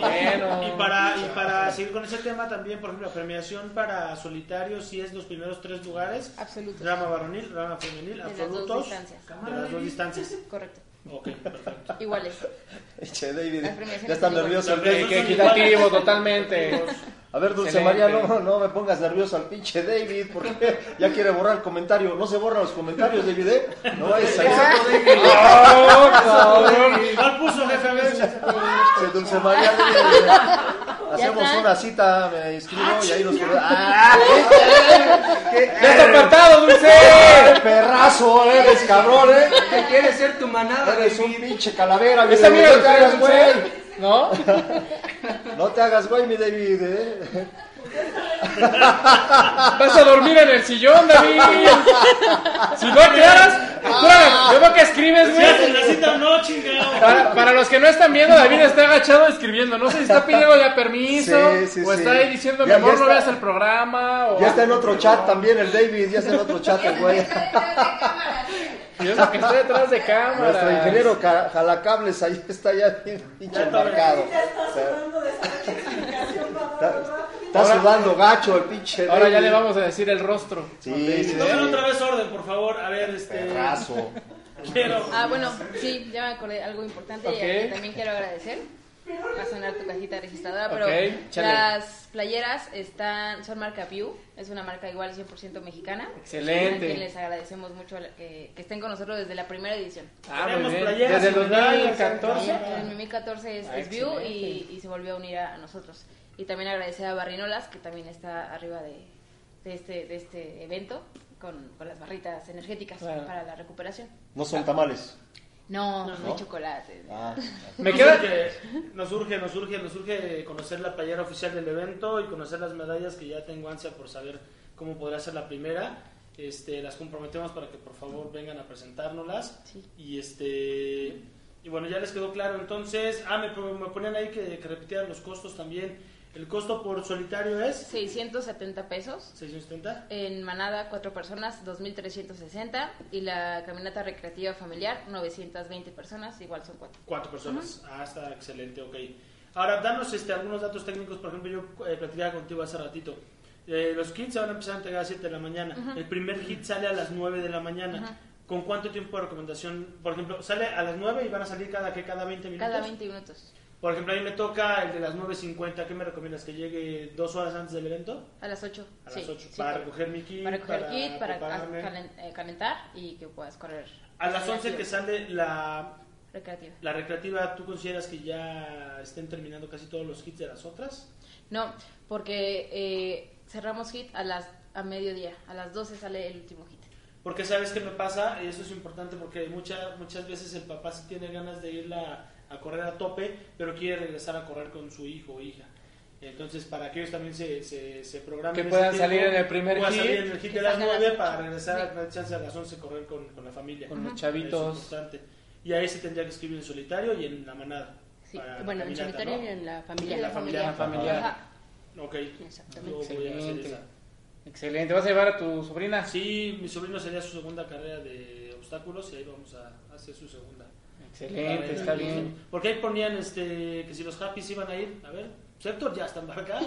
Bueno. Y para, y para seguir con ese tema también, por ejemplo, la premiación para solitarios, si es los primeros tres lugares. Absolutos. Rama varonil, rama femenil, las dos absolutos. distancias. De las dos distancias. Correcto. Ok, perfecto. Iguales. Che, David, ya está nervioso el Que, David. que equitativo totalmente. A ver, Dulce Excelente. María, no, no me pongas nervioso al pinche David, porque ya quiere borrar el comentario. No se borran los comentarios, David, ¿eh? No vayas a ¡Oh, cabrón! ¿Cuál puso, jefe? A ver. Dulce María, David, hacemos está. una cita, me inscribo y ahí nos ¡Ah! ¿Qué, ¡Ya está apartado, Dulce! ¡Qué perrazo eres, cabrón, eh! ¿Qué quiere ser tu manada? Eres un pinche calavera, mi ¿Es amigo David, de no te hagas güey. ¿No? No te hagas güey, mi David, eh. Vas a dormir en el sillón, David. Si no aclaras, yo veo que escribes, güey. Para, para los que no están viendo, David está agachado escribiendo. No sé si está pidiendo ya permiso Sí, sí, o está ahí diciendo, mejor ya no veas el programa. O... Ya está en otro chat también el David, ya está en otro chat el güey. Que está detrás de cámara. Nuestro ingeniero ca- jalacables ahí está ya bien pinche embarcado. Está, está Ahora- sudando gacho el pinche Ahora ya le vamos a decir el rostro. Sí, sí, Tomen otra vez orden, por favor. A ver, este. Perrazo. Quiero. Ah, bueno, sí, ya me acordé de algo importante aquí también quiero agradecer. Va a sonar tu cajita registradora, pero Ok, chale. las playeras están son marca Pew, es una marca igual 100% mexicana. Excelente. A quien les agradecemos mucho que, que estén con nosotros desde la primera edición. Ah, muy Tenemos bien. playeras Desde el y medallas, 2014. En el 2014 es, Ah, es View y, y se volvió a unir a, a nosotros. Y también agradecer a Barrinolas, que también está arriba de, de este, de este evento, con, con las barritas energéticas Claro. para la recuperación. No son tamales. No, no, ¿No? hay chocolate. Ah, Me Nos queda. urge, nos urge, nos urge, nos urge conocer la playera oficial del evento y conocer las medallas que ya tengo ansia por saber cómo podrá ser la primera. Este, las comprometemos para que por favor vengan a presentárnoslas. Sí. Y este y bueno, ya les quedó claro. Entonces, ah, me, me ponían ahí que, que repitieran los costos también. El costo por solitario es 670 pesos. 670. En manada, cuatro personas, 2.360. Y la caminata recreativa familiar, 920 personas, igual son cuatro. Cuatro personas. Ah, está excelente, ok. Ahora, danos este, algunos datos técnicos. Por ejemplo, yo eh, platicaba contigo hace ratito. Eh, los kits se van a empezar a entregar a las 7 de la mañana. El primer kit sale a las 9 de la mañana. ¿Con cuánto tiempo de recomendación? Por ejemplo, sale a las 9 y van a salir cada que cada 20 minutos. Cada 20 minutos. Por ejemplo, a mí me toca el de las 9.50. ¿Qué me recomiendas? ¿Que llegue dos horas antes del evento? A las 8. A sí, las 8. sí, para recoger mi kit. Para recoger kit, para prepararme. calen- eh, calentar y que puedas correr. A las 11 que sale la, Recreativa. la recreativa, ¿tú consideras que ya estén terminando casi todos los kits de las otras? No, porque eh, cerramos hit a las a mediodía. A las 12 sale el último hit. Porque sabes qué me pasa, y eso es importante porque mucha, muchas veces el papá sí tiene ganas de irla a correr a tope, pero quiere regresar a correr con su hijo o hija. Entonces, para que ellos también se, se, se programen. Que puedan tiempo, salir en el primer puedan hit. salir en el hit de las salgan a las 9 ocho. para regresar Sí. a tener chance a las 11 correr con, con la familia. Con los Eso chavitos. es importante. Y ahí se tendría que escribir en solitario y en la manada. Sí, para la bueno, en solitario ¿no? y en la familia. En la familiar. La familiar. Ajá. Ok, Exactamente. Excelente. ¿Vas a llevar a tu sobrina? Sí, mi sobrino sería su segunda carrera de obstáculos y ahí vamos a hacer su segunda. Excelente, está bien. Porque ahí ponían este, que si los Happys iban a ir, a ver, pues Héctor ya está embarcado.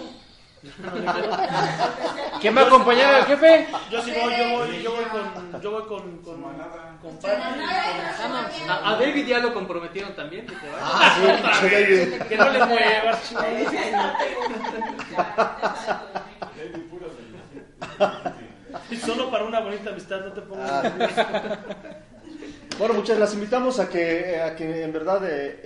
¿Quién va a acompañar al jefe? Yo sí voy, yo voy, yo voy con, yo voy con, con, con Pati, con- A, a David ya lo comprometieron también. que te vaya. Ah, sí, David. que no le muevas. Y Solo para una bonita amistad, no te pongas. Bueno, muchas las invitamos a que, a que en verdad eh,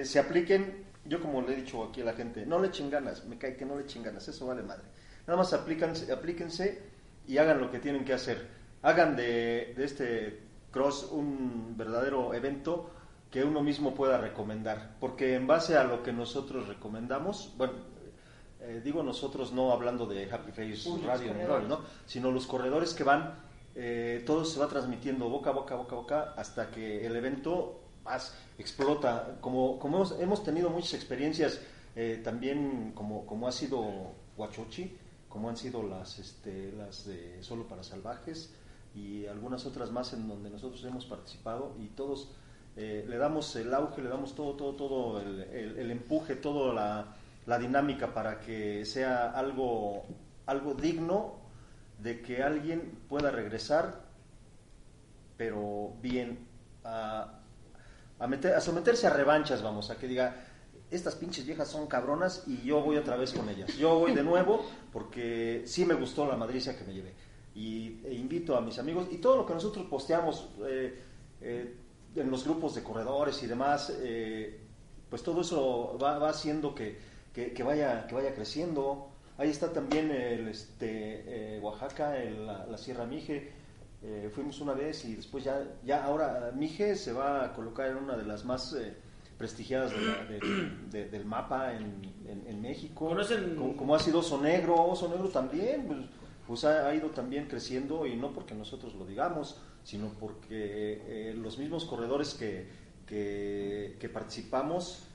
eh, se apliquen. Yo como le he dicho aquí a la gente, no le echen ganas, me cae que no le echen ganas, eso vale madre. Nada más aplícanse, aplíquense y hagan lo que tienen que hacer. Hagan de, de este cross un verdadero evento que uno mismo pueda recomendar. Porque en base a lo que nosotros recomendamos, bueno, eh, digo nosotros no hablando de Happy Face Radio ni Roll, ¿no? sino los corredores que van, eh, todo se va transmitiendo boca a boca, boca a boca, hasta que el evento más explota. Como, como hemos, hemos tenido muchas experiencias, eh, también como, como ha sido Huachochi, como han sido las, este, las de Solo para Salvajes y algunas otras más en donde nosotros hemos participado y todos eh, le damos el auge, le damos todo, todo, todo el, el- empuje, toda la, la dinámica para que sea algo, algo digno de que alguien pueda regresar, pero bien, a, a, meter, a someterse a revanchas, vamos, a que diga, estas pinches viejas son cabronas y yo voy otra vez con ellas. Yo voy de nuevo porque sí me gustó la madricia que me llevé. Y e invito a mis amigos y todo lo que nosotros posteamos eh, eh, en los grupos de corredores y demás, eh, pues todo eso va, va haciendo que- que vaya, que vaya creciendo. Ahí está también el, este, eh, Oaxaca, el- la, la Sierra Mije. Eh, fuimos una vez y después ya, ya ahora Mije se va a colocar en una de las más eh, prestigiadas de la- de- de- del mapa en, en- en México. ¿Conocen- Como, como ha sido Oso Negro, Oso Negro también, pues, pues ha, ha ido también creciendo y no porque nosotros lo digamos, sino porque eh, los mismos corredores que, que, que participamos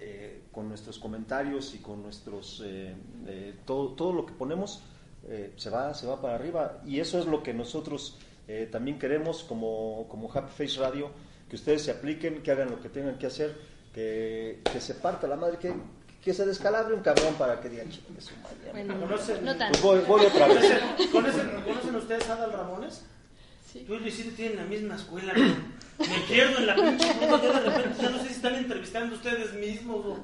eh, con nuestros comentarios y con nuestros eh, eh, todo, todo lo que ponemos eh, se va se va para arriba y eso es lo que nosotros eh, también queremos como, como Happy Face Radio que ustedes se apliquen que hagan lo que tengan que hacer que, que se parta la madre que, que se descalabre un cabrón para que digan "Chingue su madre". Bueno, ¿Conocen- no tanto. pues voy, voy otra vez ¿Conocen, conocen, ¿conocen ustedes a Adal Ramones? Sí. Tú y Luisito tienen la misma escuela, me pierdo en la pinche foto, yo de repente ya no sé si están entrevistando ustedes mismos o...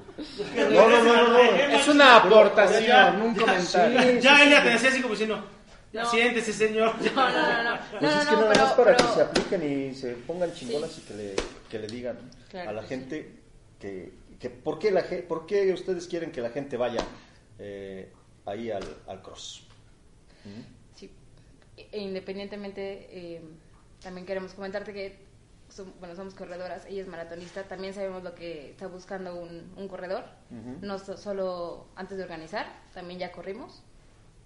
No, no, no, no, no. Es una aportación, Ya, un ya, comentario. Ya Elia te decía así como diciendo, No. siéntese señor. No, no, no, no. Pues No, es no, que no, nada pero- más para pero- que se apliquen y se pongan chingonas y que le, que le digan Claro a la que gente que, que por, qué la, por qué ustedes quieren que la gente vaya eh, ahí al, al cross. Sí. E independientemente, eh, también queremos comentarte que som- bueno, somos corredoras, ella es maratonista, también sabemos lo que está buscando un, un corredor, Ujú. no so- solo antes de organizar, también ya corrimos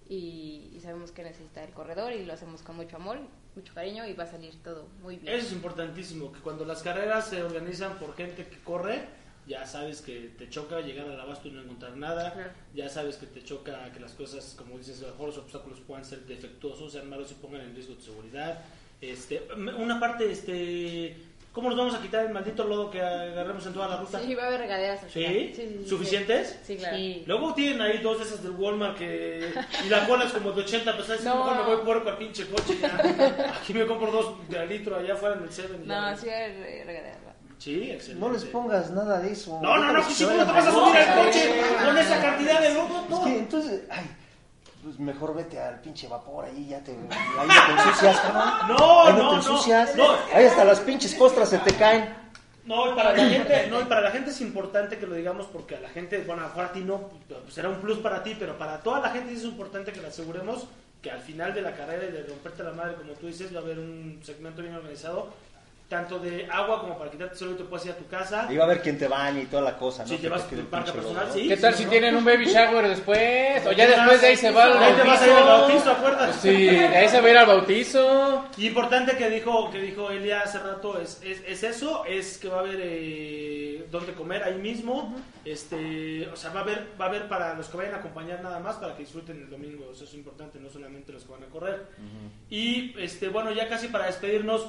y, y sabemos que necesita el corredor y lo hacemos con mucho amor, mucho cariño y va a salir todo muy bien. Eso es importantísimo, que cuando las carreras se organizan por gente que corre, ya sabes que te choca llegar al abasto y no encontrar nada, Claro. ya sabes que te choca que las cosas, como dices, mejor los obstáculos puedan ser defectuosos, sean malos y pongan en riesgo tu seguridad. Este, una parte, este, ¿cómo nos vamos a quitar el maldito lodo que agarremos en toda la ruta? Sí, va a haber regaderas ¿Sí? Sí, sí, sí, ¿Suficientes? Sí, claro. Sí. Luego tienen ahí dos de esas del Walmart que. Y la cola es como de 80 pesos. No. Mejor me voy puerco al pinche coche ya. Aquí me compro dos de al litro allá afuera en el 7. No, sí va a haber eh, regaderas. Sí, excelente. No les pongas nada de eso. No, no, no, que si tú no te vas a subir al coche con esa cantidad de lodo, Es no. que entonces, ay, pues mejor vete al pinche vapor ahí, ya te, ahí ya te ensucias, cabrón. No, Ahí no, no, te ensucias. No. Ahí hasta las pinches costras se te caen. No, y para la gente, no, y para la gente es importante que lo digamos porque a la gente, bueno, a ti no, pues será un plus para ti, pero para toda la gente es importante que le aseguremos que al final de la carrera y de romperte la madre, como tú dices, va a haber un segmento bien organizado, tanto de agua como para quitarte solo y te puedes ir a tu casa. Va a haber quien te bañe y toda la cosa, ¿no? Si Que te vas quede tu pinche personal, sí. ¿Qué tal sí, si ¿no? tienen un baby shower después? O ya después de ahí se va al Ahí te vas a ir al bautizo, ¿acuerdas? Sí, de ahí se va a ir al bautizo. Y importante que dijo que dijo Elia hace rato es, es, es eso, es que va a haber eh, dónde comer ahí mismo, este, o sea, va a haber va a haber para los que vayan a acompañar nada más para que disfruten el domingo, eso es importante, no solamente los que van a correr. Y este, bueno, ya casi para despedirnos,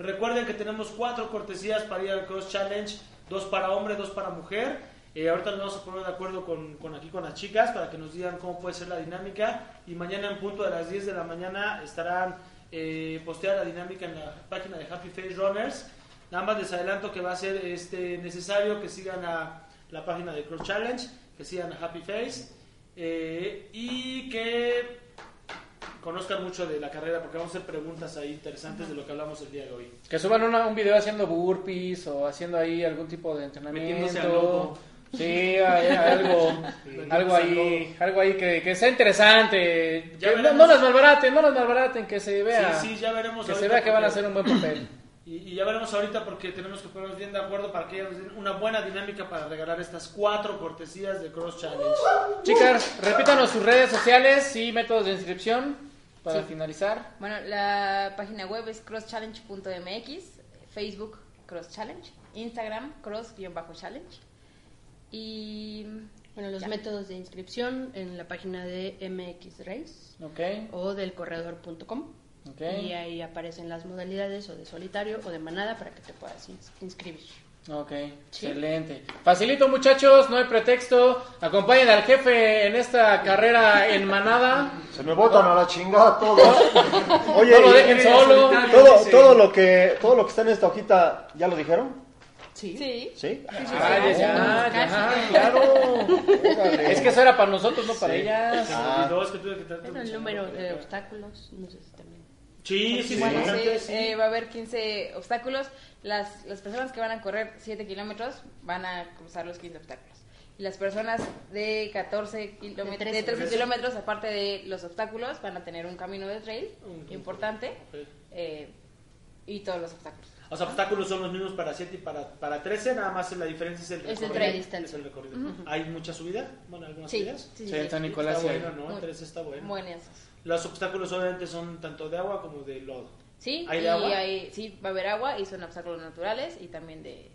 recuerden que tenemos cuatro cortesías para ir al Cross Challenge, dos para hombre, dos para mujer. Eh, ahorita nos vamos a poner de acuerdo con, aquí con las chicas para que nos digan cómo puede ser la dinámica y mañana en punto de las 10 de la mañana estarán eh, posteada la dinámica en la página de Happy Face Runners. Nada más les adelanto que va a ser este, necesario que sigan a la página de Cross Challenge, que sigan a Happy Face eh, y que conozcan mucho de la carrera porque vamos a hacer preguntas ahí interesantes de lo que hablamos el día de hoy. Que suban una- un video haciendo burpees o haciendo ahí algún tipo de entrenamiento. Sí, hay- hay algo, algo ahí, algo ahí que, que sea interesante. Ya Que no, no las malbaraten, no las malbaraten, que se vea, Sí, sí, ya veremos. que se vea que van a hacer un buen papel. Y, y ya veremos ahorita porque tenemos que ponernos bien de acuerdo para que haya una buena dinámica para regalar estas cuatro cortesías de Cross Challenge. Chicas, repítanos sus redes sociales y métodos de inscripción para Sí. finalizar. Bueno, la página web es crosschallenge.mx, Facebook Cross Challenge, Instagram cross-challenge y Bueno, los Ya. métodos de inscripción en la página de MX Race o del corredor.com. Y ahí aparecen las modalidades o de solitario o de manada para que te puedas ins- inscribir. Ok, excelente. Facilito muchachos, no hay pretexto. Acompañen al jefe en esta carrera en manada. Se me botan a la chingada todos. Oye, No lo y- dejen solo. todo, todo lo que todo lo que está en esta hojita, ¿ya lo dijeron? Sí. Sí. ¿Sí? Ah, ya, ya, ya, claro. Órale. Es que eso era para nosotros, no para ellas. Bueno, el número de obstáculos, no sé si también. Sí, sí, sí. Bueno, importante, sí, sí. eh, va a haber 15 obstáculos. Las, las personas que van a correr 7 kilómetros van a cruzar los 15 obstáculos. Y las personas de 14 kilómetros, De de 13. 13 kilómetros, aparte de los obstáculos, van a tener un camino de trail importante eh, y todos los obstáculos. Los obstáculos son los mismos para 7 y para, para 13, nada más la diferencia es el Es el recorrido. trail distancia. Es el recorrido. ¿Hay mucha subida? Bueno, algunas Sí, subidas. sí, Sí, sí, San. Nicolás Está bueno, ¿no? Muy- 13 está bueno. Buenos. Los obstáculos obviamente son tanto de agua como de lodo. Sí, ¿Hay de y agua? hay- sí, va a haber agua y son obstáculos naturales y también de,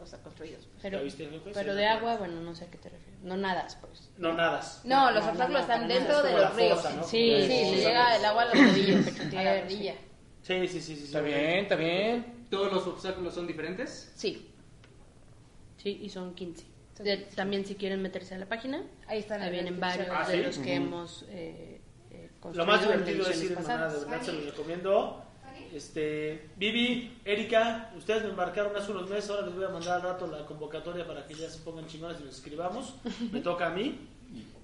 o sea, construidos. Pero, ¿Ya viste, jefe? pero Sí, de no. agua, bueno, no sé a qué te refieres. No nadas, pues. No nadas. No, los no, obstáculos no, están dentro de los ríos. fosa, ¿no? Sí, Sí, sí, sí, llega el agua a los tobillos, a la Pechutear, rodilla. Sí, sí, sí, sí. sí. Está bien, está bien. ¿Todos los obstáculos son diferentes? Sí, Sí, y son 15. Son De- 15. también si quieren meterse a la página, ahí están. ahí vienen varios Ah, de los que hemos eh, eh, Lo construido más en divertido es ir en manada, de verdad se los recomiendo. Este, Vivi, Erika, ustedes me embarcaron hace unos meses, ahora les voy a mandar al rato la convocatoria para que ya se pongan chingones y nos escribamos. Me toca a mí.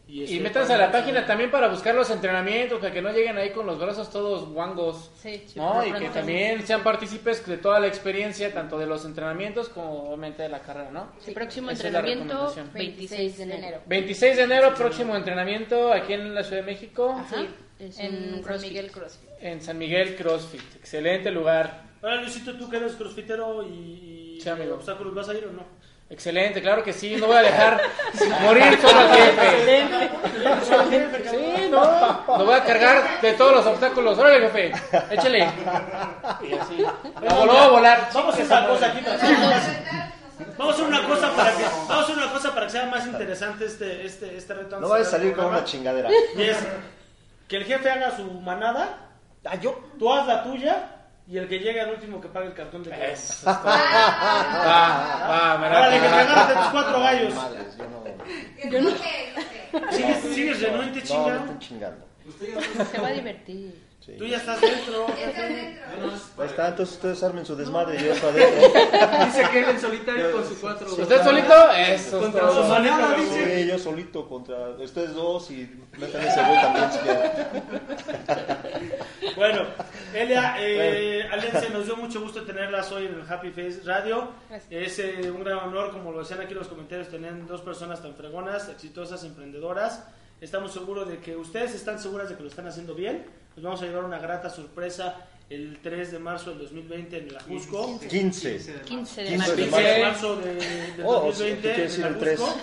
Y, este, Y métanse a la página también para buscar los entrenamientos, para que no lleguen ahí con los brazos todos guangos. Sí, Sí, ¿no? Y que también sean partícipes de toda la experiencia, tanto de los entrenamientos como obviamente de la carrera, ¿no? El próximo Esa entrenamiento, recomendación. 26 de enero. 26 de enero, próximo entrenamiento aquí en la Ciudad de México, Ajá. Sí, Es en un San. Miguel CrossFit. en San Miguel CrossFit. Excelente lugar. Ahora, Luisito, tú que eres crossfitero y, y Sí, amigo. obstáculos, ¿vas a ir o no? Excelente, claro que sí. No voy a dejar morir solo al jefe. Sí, no. Lo voy a cargar de todos los obstáculos. Órale, jefe. Échale. Y así. La voló a volar. Vamos a hacer una cosa aquí Vamos a hacer una cosa para que vamos a hacer una cosa para que sea más interesante este este este reto. No vayas a salir con una chingadera. Y es que el jefe haga su manada, Ah, yo. tú haz la tuya y el que llegue al último que pague el cartón de crédito. Eso es todo. Va, va, me Ahora, de que te tus cuatro gallos. Madres, yo no. Yo no. Sigues, renuente, No, chingando. Se va a divertir. Sí. Tú ya estás dentro. Está, entonces ustedes armen su desmadre y yo estoy adentro. Dice que él en solitario con sus cuatro. ¿Usted solito? Eso es Contra su manada, dice. Sí, yo solito contra ustedes dos y metan ese gol también si quieren. Bueno, Elia, eh, Alianza, nos dio mucho gusto tenerlas hoy en el Happy Face Radio. Gracias. Es eh, un gran honor, como lo decían aquí en los comentarios, tener dos personas tan fregonas, exitosas, emprendedoras. Estamos seguros de que ustedes están seguras de que lo están haciendo bien. Nos vamos a llevar una grata sorpresa el 3 de marzo del 2020 en el Ajusco. 15. 15 de 15 marzo. de 15 de marzo de, del Oh, 2020 tú quieres en el 3. Ajusco.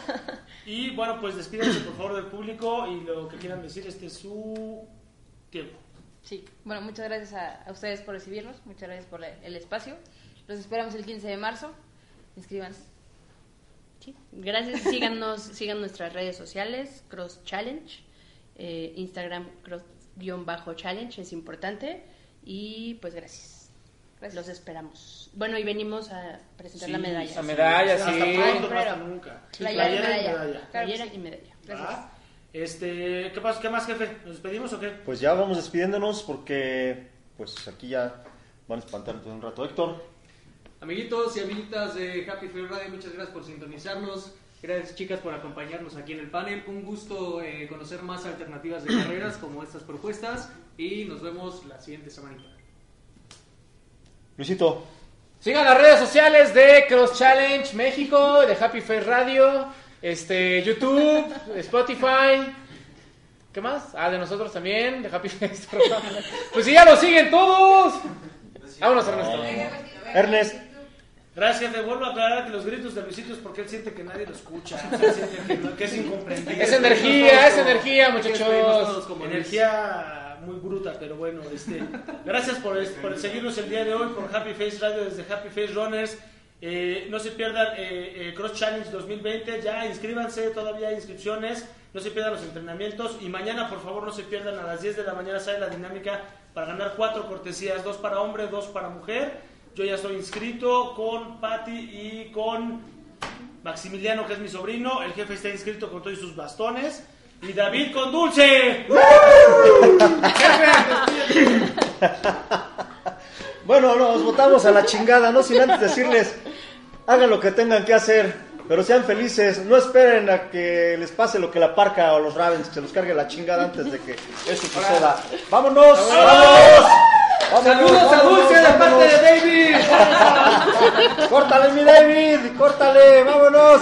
Y bueno, pues despídense por favor del público y lo que quieran decir, este es su tiempo. Sí, bueno, muchas gracias a, a ustedes por recibirnos, muchas gracias por el espacio. Los esperamos el 15 de marzo. Inscríbanse. Sí. Gracias, síganos, sigan nuestras redes sociales, Cross Challenge, eh, Instagram Cross-Challenge, es importante. Y pues gracias. Gracias. Los esperamos. Bueno, y venimos a presentar la Sí, medalla. La medalla, sí. pronto, no hasta nunca. Playera y medalla. Playera sí. y medalla. Este, ¿qué, pasa, ¿Qué más, jefe? ¿Nos despedimos o qué? Pues ya vamos despidiéndonos porque pues aquí ya van a espantar un rato. Héctor, Amiguitos y amiguitas de Happy Fair Radio, muchas gracias por sintonizarnos. Gracias chicas por acompañarnos aquí en el panel. Un gusto eh, conocer más alternativas de carreras como estas propuestas y nos vemos la siguiente semanita. Luisito, Sigan las redes sociales de Cross Challenge México, de Happy Face Radio, este, YouTube, Spotify. ¿Qué más? Ah, de nosotros también, de Happy Face. pues si ya lo siguen todos. Vámonos, Ernesto. Ernest, Gracias, jefe. Vuelvo a aclarar que los gritos de Luisito es porque él siente que nadie lo escucha. O sea, siente que, no- que es incomprendido. Es energía, es energía, muchachos. como. Energía muy bruta, pero bueno, este, gracias por, por seguirnos el día de hoy por Happy Face Radio desde Happy Face Runners. Eh, no se pierdan eh, eh, Cross Challenge 2020, ya inscríbanse, todavía hay inscripciones, no se pierdan los entrenamientos y mañana por favor no se pierdan a las 10 de la mañana sale la dinámica para ganar cuatro cortesías, dos para hombre, dos para mujer. Yo ya estoy inscrito con Patty y con Maximiliano, que es mi sobrino. El jefe está inscrito con todos sus bastones. Y David con Dulce. Bueno, nos votamos a la chingada, no sin antes decirles, hagan lo que tengan que hacer, pero sean felices, no esperen a que les pase lo que la parca o los Ravens, que se los cargue la chingada antes de que eso suceda. ¡Vámonos! ¡Vámonos! Saludos a Dulce de parte de David. ¡Córtale, mi David! ¡Córtale! ¡Vámonos!